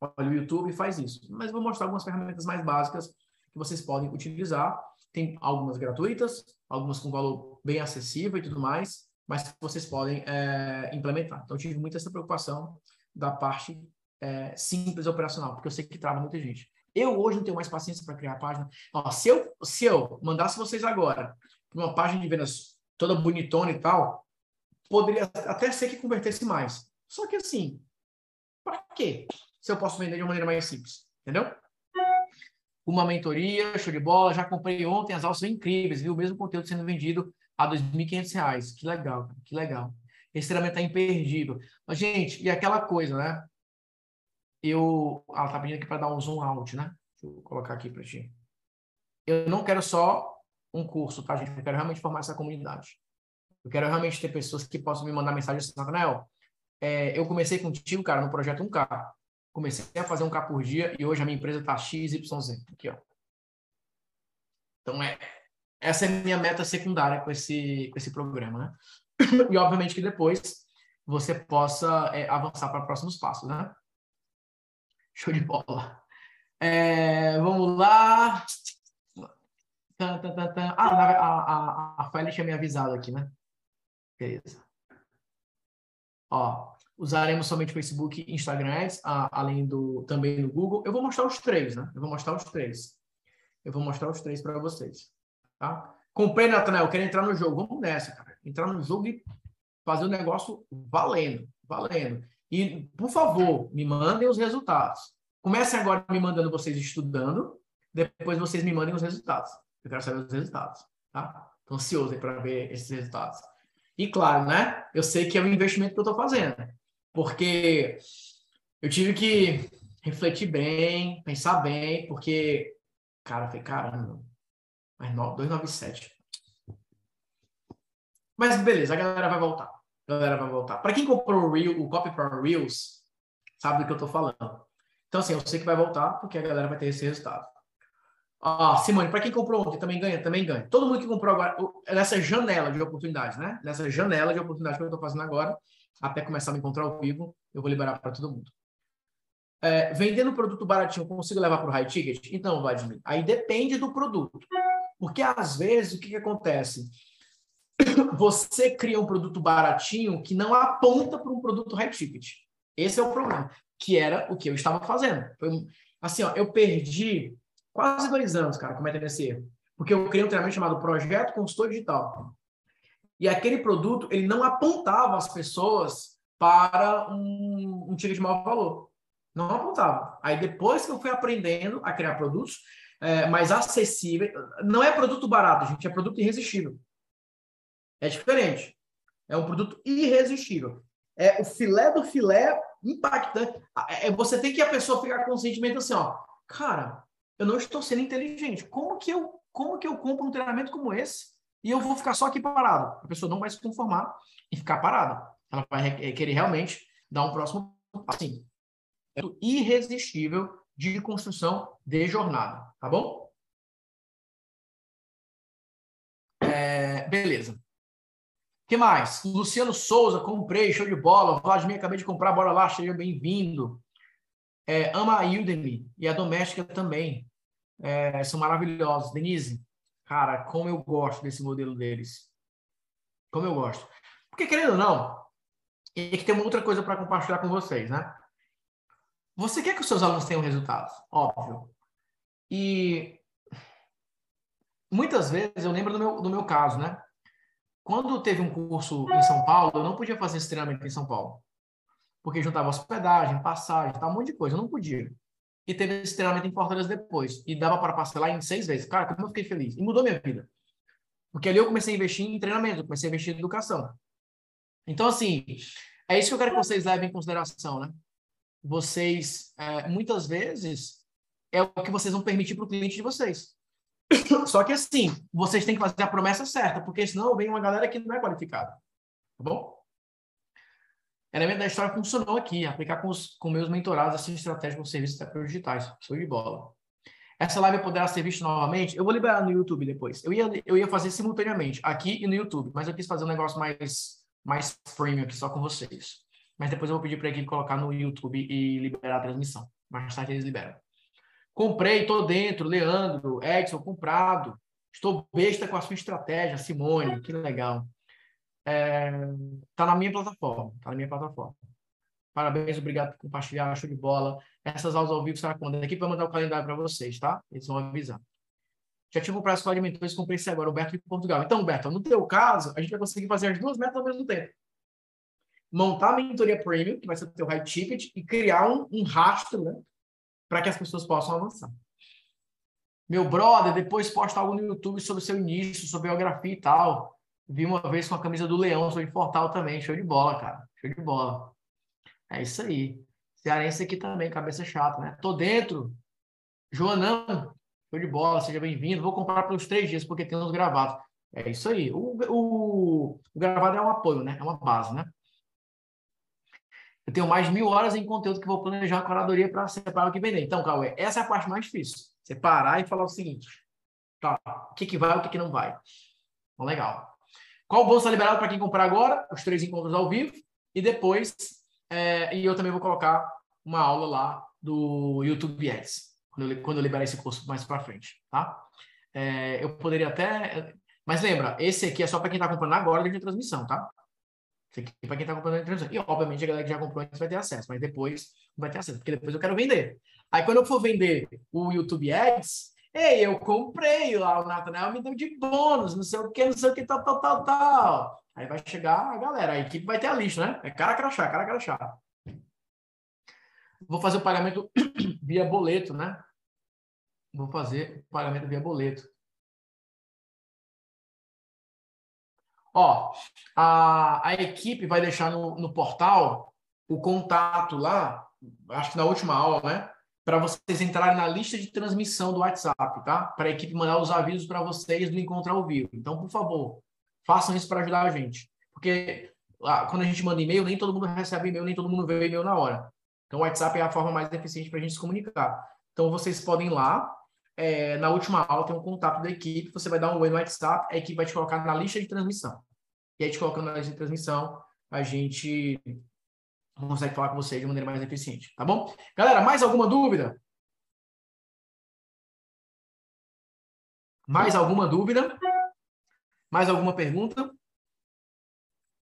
Olha, o YouTube faz isso. Mas vou mostrar algumas ferramentas mais básicas que vocês podem utilizar. Tem algumas gratuitas, algumas com valor bem acessível e tudo mais, mas que vocês podem é, implementar. Então, eu tive muita essa preocupação da parte é, simples operacional, porque eu sei que trava muita gente. Eu hoje não tenho mais paciência para criar página. Ó, se, eu, se eu mandasse vocês agora uma página de vendas toda bonitona e tal, poderia até ser que convertesse mais. Só que assim, para quê? se eu posso vender de uma maneira mais simples, entendeu? Uma mentoria, show de bola. Já comprei ontem, as aulas são incríveis, viu? O mesmo conteúdo sendo vendido a R$ 2.500. Que legal, que legal. Esse treinamento é imperdível. Mas, gente, e aquela coisa, né? Eu. Ah, tá pedindo aqui para dar um zoom out, né? Deixa eu colocar aqui para ti. Eu não quero só um curso, tá, gente? Eu quero realmente formar essa comunidade. Eu quero realmente ter pessoas que possam me mandar mensagem assim, Nathanael, é, eu comecei contigo, cara, no projeto 1K comecei a fazer um K por dia e hoje a minha empresa está XYZ. Aqui, ó. Então, é, essa é a minha meta secundária com esse, com esse programa, né? E, obviamente, que depois você possa é, avançar para próximos passos, né? Show de bola. É, vamos lá. Ah, a, a, a tinha me avisado aqui, né? Beleza. Ó, usaremos somente Facebook e Instagram Ads, além do também do Google. Eu vou mostrar os três, né? Eu vou mostrar os três. Eu vou mostrar os três para vocês, tá? Comprei, Nathanael, quero entrar no jogo. Vamos nessa, cara. Entrar no jogo e fazer o negócio valendo, valendo. E, por favor, me mandem os resultados. Comecem agora me mandando vocês estudando, depois vocês me mandem os resultados. Eu quero saber os resultados, tá? Estou ansioso para ver esses resultados. E claro, né? Eu sei que é um investimento que eu estou fazendo, porque eu tive que refletir bem, pensar bem, porque, cara, eu falei, caramba, mas 297. Mas beleza, a galera vai voltar. Galera vai voltar. Para quem comprou o, Reel, o Copy para Reels, sabe do que eu estou falando. Então, assim, eu sei que vai voltar, porque a galera vai ter esse resultado. Ah, Simone, para quem comprou ontem também ganha, também ganha. Todo mundo que comprou agora, nessa janela de oportunidades, né? Nessa janela de oportunidades que eu estou fazendo agora, até começar a me encontrar ao vivo, eu vou liberar para todo mundo. É, vendendo produto baratinho, consigo levar para o high ticket? Então, Vladimir, aí depende do produto. Porque às vezes o que, que acontece? Você cria um produto baratinho que não aponta para um produto high ticket. Esse é o problema, que era o que eu estava fazendo. Foi, assim, ó, eu perdi quase dois anos, cara, cometendo esse erro. Porque eu criei um treinamento chamado Projeto Consultor Digital. E aquele produto, ele não apontava as pessoas para um, um ticket de maior valor. Não apontava. Aí depois que eu fui aprendendo a criar produtos é, mais acessíveis, não é produto barato, gente, é produto irresistível. É diferente. É um produto irresistível. É o filé do filé impactante. É, você tem que a pessoa ficar conscientemente assim, ó, cara, eu não estou sendo inteligente. Como que eu, como que eu compro um treinamento como esse e eu vou ficar só aqui parado? A pessoa não vai se conformar e ficar parada. Ela vai querer realmente dar um próximo passo. Assim, é irresistível de construção de jornada, tá bom? É, beleza. Que mais? Luciano Souza, comprei, show de bola. Vladimir, acabei de comprar, bora lá, seja bem-vindo. É, ama a Udemy e a doméstica também. É, são maravilhosos. Denise, cara, como eu gosto desse modelo deles. Como eu gosto. Porque, querendo ou não, é que tem uma outra coisa para compartilhar com vocês, né? Você quer que os seus alunos tenham resultados, óbvio. E muitas vezes, eu lembro do meu, do meu caso, né? Quando teve um curso em São Paulo, eu não podia fazer esse treinamento em São Paulo porque juntava hospedagem, passagem, tal, um monte de coisa. Eu não podia. E teve esse treinamento em Fortaleza depois. E dava para parcelar em seis vezes. Cara, como eu fiquei feliz. E mudou minha vida. Porque ali eu comecei a investir em treinamento, comecei a investir em educação. Então, assim, é isso que eu quero que vocês levem em consideração, né? Vocês, é, muitas vezes, é o que vocês vão permitir para o cliente de vocês. Só que, assim, vocês têm que fazer a promessa certa, porque senão vem uma galera que não é qualificada. Tá bom? Elemento da história funcionou aqui, aplicar com, os, com meus mentorados essa estratégia com serviços digitais. Show de bola. Essa live poderá ser vista novamente. Eu vou liberar no YouTube depois. Eu ia, eu ia fazer simultaneamente, aqui e no YouTube, mas eu quis fazer um negócio mais, mais premium aqui, só com vocês. Mas depois eu vou pedir para a equipe colocar no YouTube e liberar a transmissão. Mais tarde eles liberam. Comprei, estou dentro. Leandro, Edson, comprado. Estou besta com a sua estratégia, Simone. Que legal. É, tá na minha plataforma, tá na minha plataforma. Parabéns, obrigado por compartilhar, show de bola. Essas aulas ao vivo será quando? A equipe vai mandar o calendário para vocês, tá? Eles vão avisar. Já tive um prazo com de mentores, comprei esse agora, o Berto de Portugal. Então, Berto, no teu caso, a gente vai conseguir fazer as duas metas ao mesmo tempo. Montar a mentoria premium, que vai ser o teu high ticket, e criar um, um rastro, né? Para que as pessoas possam avançar. Meu brother, depois posta algo no YouTube sobre seu início, sobre biografia e tal. Vi uma vez com a camisa do Leão, sou de Portal também. Show de bola, cara. Show de bola. É isso aí. Cearense aqui também, cabeça chata, né? Tô dentro. Joanão, show de bola, seja bem-vindo. Vou comprar pelos três dias, porque tem uns gravados. É isso aí. O, o, o gravado é um apoio, né? É uma base, né? Eu tenho mais mil horas em conteúdo que vou planejar a curadoria para separar o que vender. Então, Cauê, essa é a parte mais difícil. Separar e falar o seguinte: tá, o que, que vai o que, que não vai. Então, legal. Qual bolsa liberado para quem comprar agora? Os três encontros ao vivo. E depois, é, e eu também vou colocar uma aula lá do YouTube Ads, quando eu, quando eu liberar esse curso mais para frente, tá? É, eu poderia até... Mas lembra, esse aqui é só para quem está comprando agora de transmissão, tá? Esse aqui é para quem está comprando transmissão. E, obviamente, a galera que já comprou antes vai ter acesso, mas depois não vai ter acesso, porque depois eu quero vender. Aí, quando eu for vender o YouTube Ads, Ei, eu comprei lá, o Nathanael me deu de bônus, não sei o que, não sei o que, tal, tal, tal, tal. Aí vai chegar a galera, a equipe vai ter a lista, né? É cara crachá, cara crachá. Vou fazer o pagamento via boleto, né? vou fazer o pagamento via boleto. Ó, a, a equipe vai deixar no, no portal o contato lá, acho que na última aula, né? Para vocês entrarem na lista de transmissão do WhatsApp, tá? Para a equipe mandar os avisos para vocês do encontro ao vivo. Então, por favor, façam isso para ajudar a gente. Porque lá, quando a gente manda e-mail, nem todo mundo recebe e-mail, nem todo mundo vê e-mail na hora. Então, o WhatsApp é a forma mais eficiente para a gente se comunicar. Então, vocês podem ir lá, é, na última aula tem um contato da equipe, você vai dar um oi no WhatsApp, a equipe vai te colocar na lista de transmissão. E aí, te colocando na de transmissão, a gente consegue falar com vocês de maneira mais eficiente, tá bom? Galera, mais alguma dúvida? Mais alguma dúvida? Mais alguma pergunta?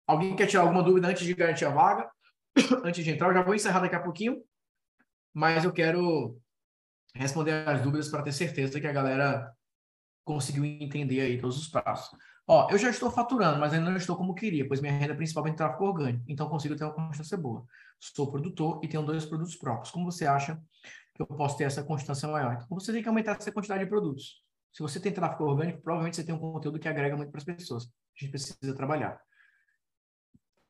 Alguém quer tirar alguma dúvida antes de garantir a vaga? antes de entrar, eu já vou encerrar daqui a pouquinho, mas eu quero responder as dúvidas para ter certeza que a galera conseguiu entender aí todos os passos. Ó, eu já estou faturando, mas ainda não estou como queria, pois minha renda é principalmente tráfego orgânico, então consigo ter uma constância boa. Sou produtor e tenho dois produtos próprios. Como você acha que eu posso ter essa constância maior? Então, você tem que aumentar essa quantidade de produtos. Se você tem tráfego orgânico, provavelmente você tem um conteúdo que agrega muito para as pessoas. A gente precisa trabalhar.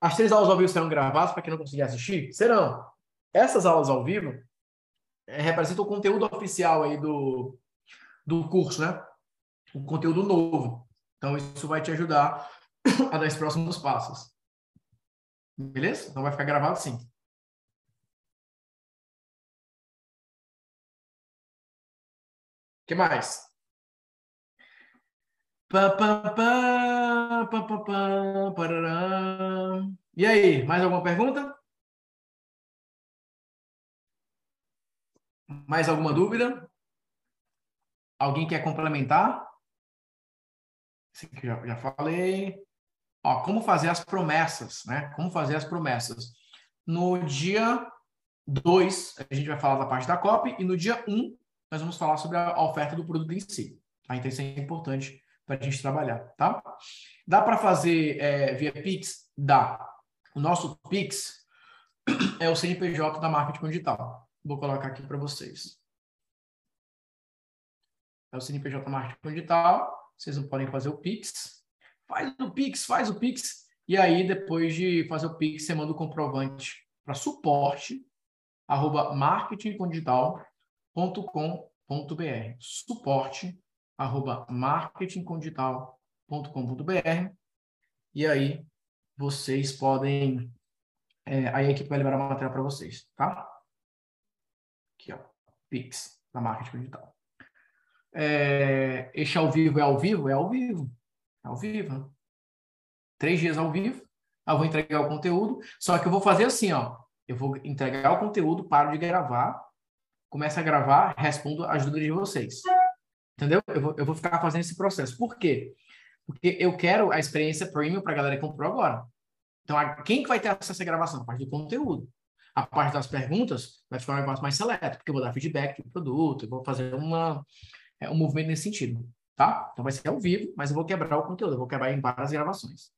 As três aulas ao vivo serão gravadas para quem não conseguir assistir? Serão. Essas aulas ao vivo é, representam o conteúdo oficial aí do, do curso, né? O conteúdo novo. Então, isso vai te ajudar a dar os próximos passos. Beleza? Então, vai ficar gravado sim. O que mais? E aí, mais alguma pergunta? Mais alguma dúvida? Alguém quer complementar? Esse aqui já, já falei. Ó, como fazer as promessas, né? Como fazer as promessas. No dia 2, a gente vai falar da parte da copy, e no dia 1, um, nós vamos falar sobre a oferta do produto em si. Tá? Então, isso é importante para a gente trabalhar, tá? Dá para fazer é, via Pix? Dá. O nosso Pix é o CNPJ da marketing digital. Vou colocar aqui para vocês. É o CNPJ marketing digital vocês não podem fazer o Pix. Faz o Pix, faz o Pix. E aí, depois de fazer o Pix, você manda o comprovante para suporte arroba marketingcondigital.com.br suporte arroba marketingcondigital.com.br e aí vocês podem é, aí a equipe vai liberar a matéria para vocês, tá? Aqui, ó, Pix da marketing digital. É, este ao vivo é ao vivo? É ao vivo. É ao vivo. Três dias ao vivo. Eu vou entregar o conteúdo. Só que eu vou fazer assim, ó. Eu vou entregar o conteúdo, paro de gravar, começo a gravar, respondo as dúvidas de vocês. Entendeu? Eu vou, eu vou ficar fazendo esse processo. Por quê? Porque eu quero a experiência premium para a galera que comprou agora. Então, quem que vai ter acesso à gravação? A parte do conteúdo. A parte das perguntas vai ficar um negócio mais seleto, porque eu vou dar feedback do produto, eu vou fazer uma, é, um movimento nesse sentido, tá? Então vai ser ao vivo, mas eu vou quebrar o conteúdo, eu vou quebrar em várias gravações.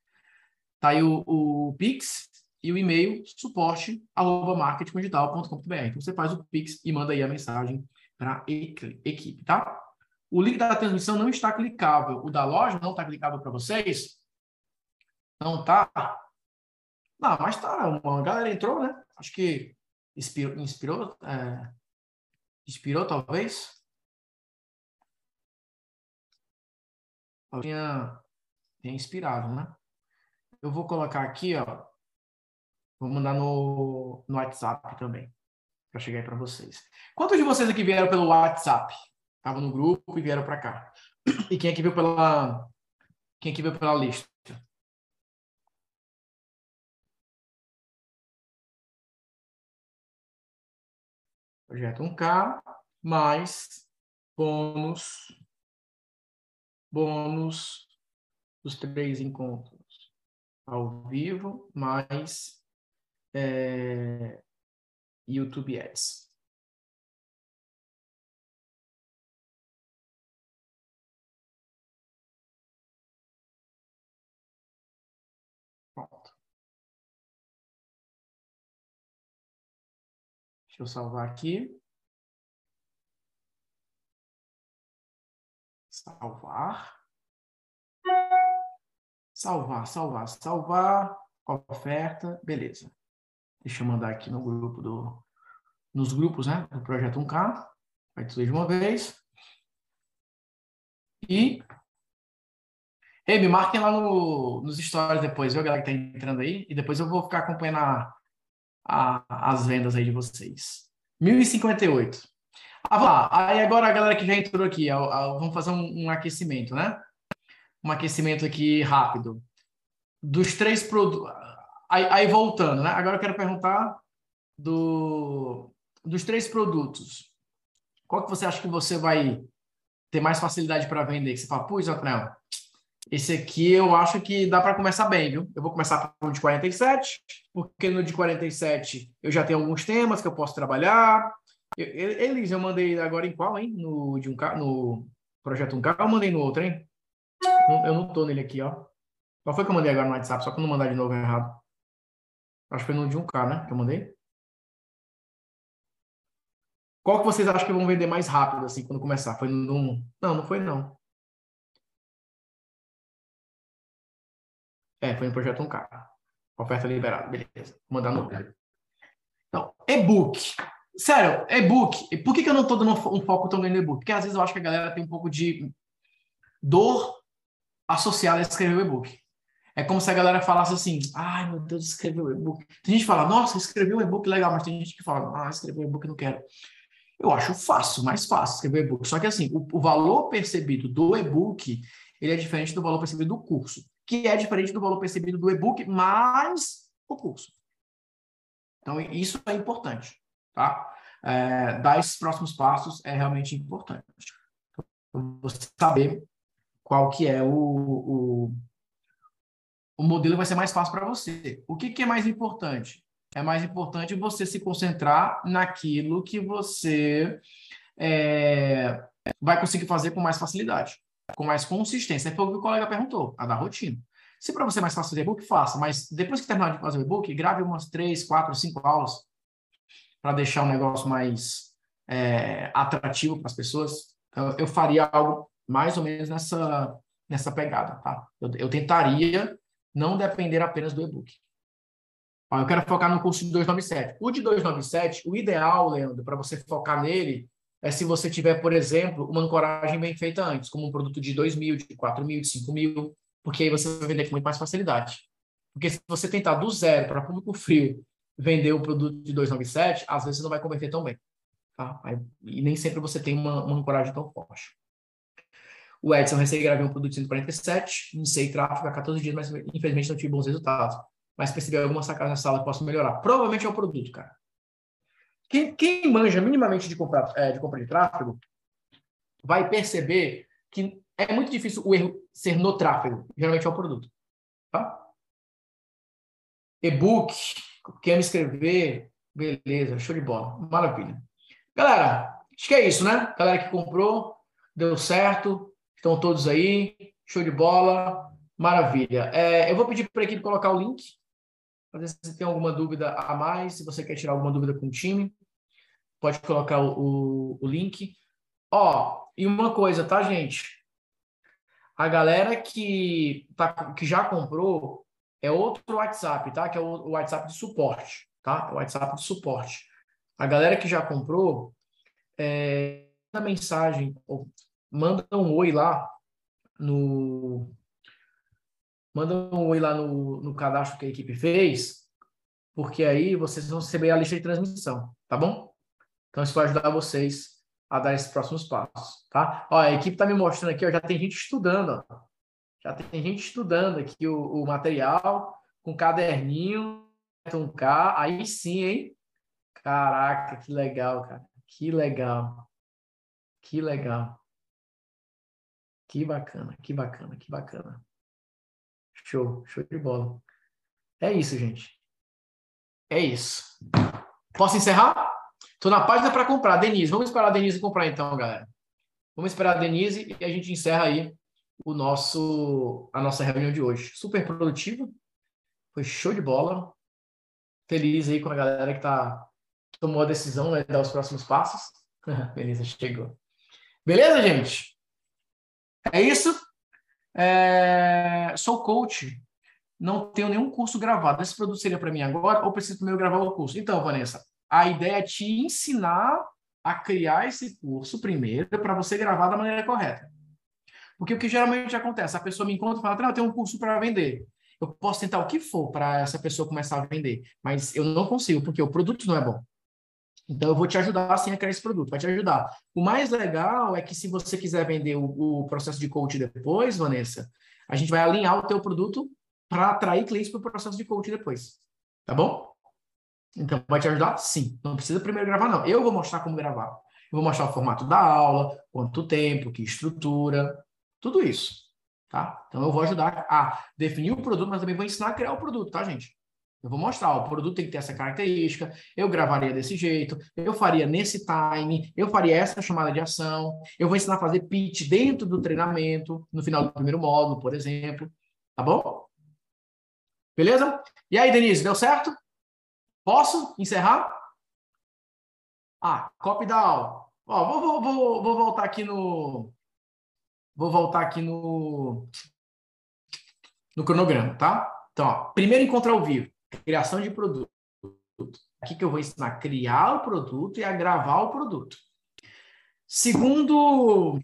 Tá aí o, o Pix e o e-mail suporte arroba marketingdigital.com.br. Então você faz o Pix e manda aí a mensagem para equipe, tá? O link da transmissão não está clicável. O da loja não está clicável para vocês? Não tá? Não, mas tá. Uma galera entrou, né? Acho que inspirou, inspirou, é, inspirou talvez. Tinha, tinha inspirado, né? Eu vou colocar aqui, ó. Vou mandar no, no WhatsApp também, para chegar aí para vocês. Quantos de vocês aqui vieram pelo WhatsApp? Estavam no grupo e vieram para cá. E quem aqui veio pela quem aqui veio pela lista? Projeto 1K mais bônus bônus dos três encontros ao vivo, mais é, YouTube Ads. Pronto. Deixa eu salvar aqui. Salvar. Salvar, salvar, salvar. Oferta. Beleza. Deixa eu mandar aqui no grupo do. Nos grupos, né? Do projeto 1K. Vai tudo de uma vez. E. Ei, me marquem lá no, nos stories depois, viu, galera que tá entrando aí? E depois eu vou ficar acompanhando a, a, as vendas aí de vocês. 1058. Ah, vamos lá. Aí agora a galera que já entrou aqui, vamos fazer um, um aquecimento, né? Um aquecimento aqui rápido. Dos três produtos. Aí, aí, voltando, né? Agora eu quero perguntar do, dos três produtos. Qual que você acha que você vai ter mais facilidade para vender? Que você fala, putz, Antonel, esse aqui eu acho que dá para começar bem, viu? Eu vou começar pelo de 47, porque no de 47 eu já tenho alguns temas que eu posso trabalhar. Eles, eu mandei agora em qual, hein? No, de um, no projeto 1K, eu mandei no outro, hein? Eu não tô nele aqui, ó. Qual foi que eu mandei agora no WhatsApp? Só para não mandar de novo errado. Acho que foi no de 1K, né? Que eu mandei. Qual que vocês acham que vão vender mais rápido, assim, quando começar? Foi no 1? Não, não foi não. É, foi no projeto 1K. Oferta liberada, beleza. Vou mandar no. Então, e-book. Sério, e-book. Por que, que eu não estou dando um foco tão grande no e-book? Porque às vezes eu acho que a galera tem um pouco de dor associada a escrever o e-book. É como se a galera falasse assim: ai meu Deus, escreveu o e-book. Tem gente que fala: nossa, escreveu um e-book legal, mas tem gente que fala: ah, escreveu um e-book, não quero. Eu acho fácil, mais fácil escrever e-book. Só que assim, o, o valor percebido do e-book ele é diferente do valor percebido do curso que é diferente do valor percebido do e-book mais o curso. Então, isso é importante, tá? É, dar esses próximos passos é realmente importante. Você saber qual que é o, o, o modelo vai ser mais fácil para você. O que, que é mais importante? É mais importante você se concentrar naquilo que você é, vai conseguir fazer com mais facilidade com mais consistência. Foi o que o colega perguntou, a da rotina. Se para você é mais fácil fazer e-book, faça, mas depois que terminar de fazer o e-book, grave umas três, quatro, cinco aulas para deixar o negócio mais é, atrativo para as pessoas. Então, eu faria algo mais ou menos nessa, nessa pegada, tá? Eu, eu tentaria não depender apenas do e-book. Eu quero focar no curso de 297. O de 297, o ideal, Leandro, para você focar nele, é se você tiver, por exemplo, uma ancoragem bem feita antes, como um produto de 2 mil, de 4 mil, de 5 mil, porque aí você vai vender com muito mais facilidade. Porque se você tentar do zero para público frio vender o produto de 297, às vezes você não vai converter tão bem. Tá? E nem sempre você tem uma, uma ancoragem tão forte. O Edson recém gravei um produto de 147, iniciei tráfego há 14 dias, mas infelizmente não tive bons resultados. Mas percebi algumas sacadas na sala que posso melhorar. Provavelmente é o produto, cara. Quem, quem manja minimamente de, comprar, é, de compra de tráfego vai perceber que é muito difícil o erro ser no tráfego. Geralmente é o produto. Tá? E-book, quer me escrever? Beleza, show de bola. Maravilha. Galera, acho que é isso, né? Galera que comprou, deu certo, estão todos aí, show de bola, maravilha. É, eu vou pedir para a equipe colocar o link fazer se você tem alguma dúvida a mais, se você quer tirar alguma dúvida com o time, pode colocar o, o, o link. Ó, e uma coisa, tá, gente? A galera que, tá, que já comprou é outro WhatsApp, tá? Que é o, WhatsApp de suporte, tá? O WhatsApp de suporte. A galera que já comprou, é, manda mensagem, ou manda um oi lá no, manda um oi lá no, no cadastro que a equipe fez, porque aí vocês vão receber a lista de transmissão, tá bom? Então isso vai ajudar vocês a dar esses próximos passos, tá? Ó, a equipe tá me mostrando aqui, ó, já tem gente estudando, ó. Já tem gente estudando aqui o, o material, com caderninho, um K, aí sim, hein? Caraca, que legal, cara. Que legal. Que legal. Que bacana, que bacana, que bacana. Show, show de bola. É isso, gente. É isso. Posso encerrar? Estou na página para comprar. Denise, vamos esperar a Denise comprar então, galera. Vamos esperar a Denise e a gente encerra aí o nosso, a nossa reunião de hoje. Super produtiva. Foi show de bola. Feliz aí com a galera que tá, tomou a decisão né, dar os próximos passos. Beleza, chegou. Beleza, gente? É isso? É... Sou coach. Não tenho nenhum curso gravado. Esse produto seria para mim agora ou preciso primeiro gravar o curso? Então, Vanessa, a ideia é te ensinar a criar esse curso primeiro para você gravar da maneira correta. Porque o que geralmente acontece, a pessoa me encontra e fala, eu tenho um curso para vender. Eu posso tentar o que for para essa pessoa começar a vender, mas eu não consigo, porque o produto não é bom. Então, eu vou te ajudar assim a criar esse produto, vai te ajudar. O mais legal é que se você quiser vender o, o processo de coach depois, Vanessa, a gente vai alinhar o teu produto para atrair clientes para o processo de coach depois. Tá bom? Então, vai te ajudar? Sim. Não precisa primeiro gravar, não. Eu vou mostrar como gravar. Eu vou mostrar o formato da aula, quanto tempo, que estrutura, tudo isso. Tá? Então, eu vou ajudar a definir o produto, mas também vou ensinar a criar o produto, tá, gente? Eu vou mostrar, o produto tem que ter essa característica, eu gravaria desse jeito, eu faria nesse time, eu faria essa chamada de ação, eu vou ensinar a fazer pitch dentro do treinamento, no final do primeiro módulo, por exemplo. Tá bom? Beleza? E aí, Denise, deu certo? Posso encerrar? Ah, copy aula. Ó, vou, vou, vou, vou voltar aqui no. Vou voltar aqui no. No cronograma, tá? Então, ó, primeiro encontro ao vivo, criação de produto. Aqui que eu vou ensinar a criar o produto e a gravar o produto. Segundo,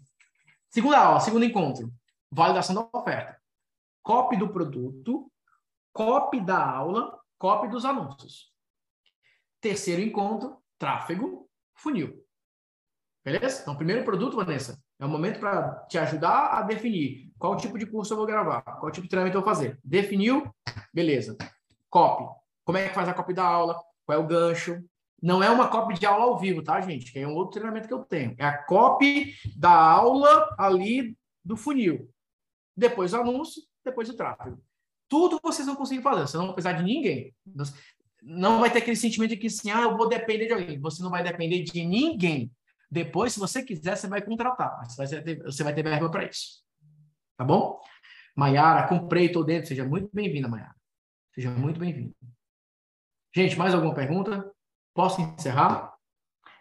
segunda aula, segundo encontro, validação da oferta. Copy do produto, copy da aula, copy dos anúncios. Terceiro encontro, tráfego, funil. Beleza? Então, primeiro produto, Vanessa, é o momento para te ajudar a definir qual tipo de curso eu vou gravar, qual tipo de treinamento eu vou fazer. Definiu? Beleza. Copy. Como é que faz a copy da aula? Qual é o gancho? Não é uma copy de aula ao vivo, tá, gente? Que é um outro treinamento que eu tenho. É a copy da aula ali do funil. Depois o anúncio, depois o tráfego. Tudo vocês vão conseguir fazer. Você não vai precisar de ninguém não vai ter aquele sentimento de que assim, ah, eu vou depender de alguém. Você não vai depender de ninguém. Depois, se você quiser, você vai contratar. Mas você vai ter, você vai ter verba para isso. Tá bom? Maiara, comprei, estou dentro. Seja muito bem-vinda, Maiara. Seja muito bem-vinda. Gente, mais alguma pergunta? Posso encerrar?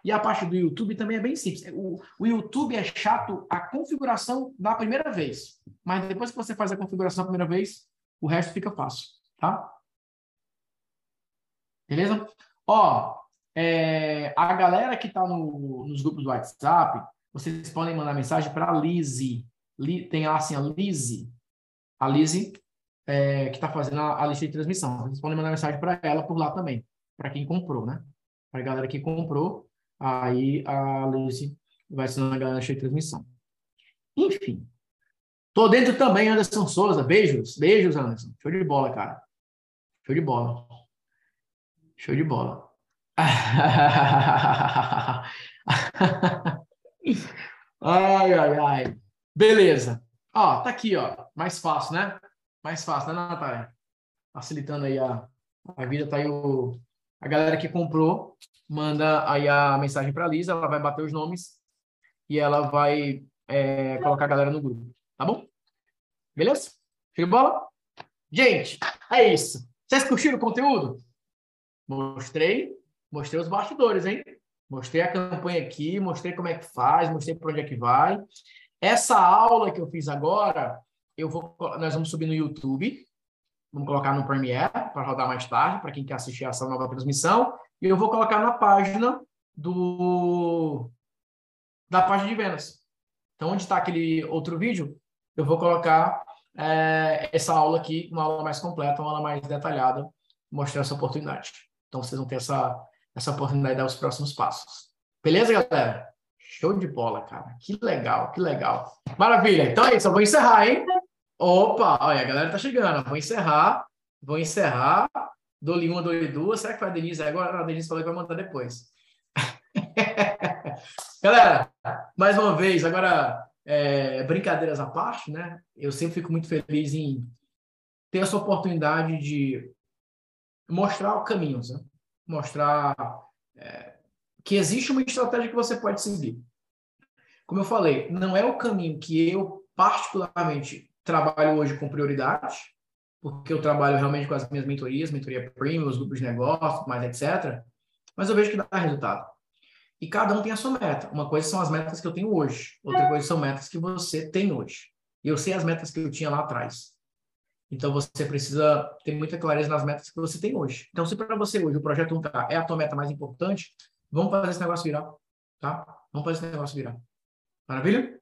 E a parte do YouTube também é bem simples. O, o YouTube é chato a configuração da primeira vez. Mas depois que você faz a configuração a primeira vez, o resto fica fácil. Tá? Beleza? Ó, é, a galera que está no, nos grupos do WhatsApp, vocês podem mandar mensagem para a Lizzie. Li, tem lá assim, a Lizzie. A Lizzie, é, que está fazendo a, a, lista de transmissão. Vocês podem mandar mensagem para ela por lá também, para quem comprou, né? Para a galera que comprou, aí a Lizzie vai ser na galera lista de transmissão. Enfim. Tô dentro também, Anderson Souza. Beijos, beijos, Anderson. Show de bola, cara. Show de bola. Show de bola. Ai, ai, ai. Beleza. Ó, tá aqui, ó. Mais fácil, né? Mais fácil, né, Natália? Facilitando aí a, a vida. Tá aí o, a galera que comprou. Manda aí a mensagem para a Lisa. Ela vai bater os nomes e ela vai é, colocar a galera no grupo. Tá bom? Beleza? De bola? Gente, é isso. Vocês curtiram o conteúdo? Mostrei, mostrei os bastidores, hein? Mostrei a campanha aqui, mostrei como é que faz, mostrei para onde é que vai. Essa aula que eu fiz agora, eu vou, nós vamos subir no YouTube, vamos colocar no Premiere para rodar mais tarde, para quem quer assistir essa nova transmissão, e eu vou colocar na página do da página de vendas. Então, onde está aquele outro vídeo, eu vou colocar é, essa aula aqui, uma aula mais completa, uma aula mais detalhada, mostrando essa oportunidade. Então, vocês vão ter essa, essa oportunidade de dar os próximos passos. Beleza, galera? Show de bola, cara. Que legal, que legal. Maravilha. Então é isso, eu vou encerrar, hein? Opa, olha, a galera tá chegando. Vou encerrar, vou encerrar. Dou-lhe uma, dou-lhe duas. Será que foi a Denise agora? A Denise falou que vai mandar depois. galera, mais uma vez, agora, é, brincadeiras à parte, né? Eu sempre fico muito feliz em ter essa oportunidade de mostrar caminhos, né? Mostrar é, que existe uma estratégia que você pode seguir. Como eu falei, não é o caminho que eu particularmente trabalho hoje com prioridade, porque eu trabalho realmente com as minhas mentorias, mentoria premium, os grupos de negócio, mais etc. Mas eu vejo que dá resultado. E cada um tem a sua meta. Uma coisa são as metas que eu tenho hoje, outra coisa são metas que você tem hoje. E eu sei as metas que eu tinha lá atrás. Então você precisa ter muita clareza nas metas que você tem hoje. Então, se para você hoje o projeto 1K é a tua meta mais importante, vamos fazer esse negócio virar, tá? Vamos fazer esse negócio virar. Maravilha?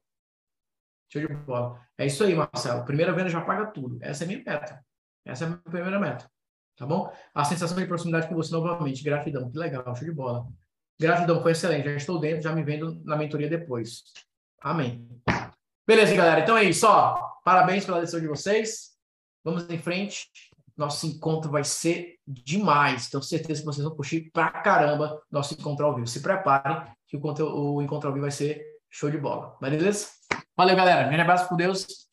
Show de bola. É isso aí, Marcelo. Primeira venda já paga tudo. Essa é a minha meta. Essa é a minha primeira meta. Tá bom? A sensação de proximidade com você novamente. Gratidão. Que legal. Show de bola. Gratidão. Foi excelente. Já estou dentro, já me vendo na mentoria depois. Amém. Beleza, galera. Então é isso. Ó. Parabéns pela lição de vocês. Vamos em frente. Nosso encontro vai ser demais. Tenho certeza que vocês vão curtir pra caramba nosso encontro ao vivo. Se preparem que o, o encontro ao vivo vai ser show de bola. Beleza? Valeu, galera. Grande abraço por Deus.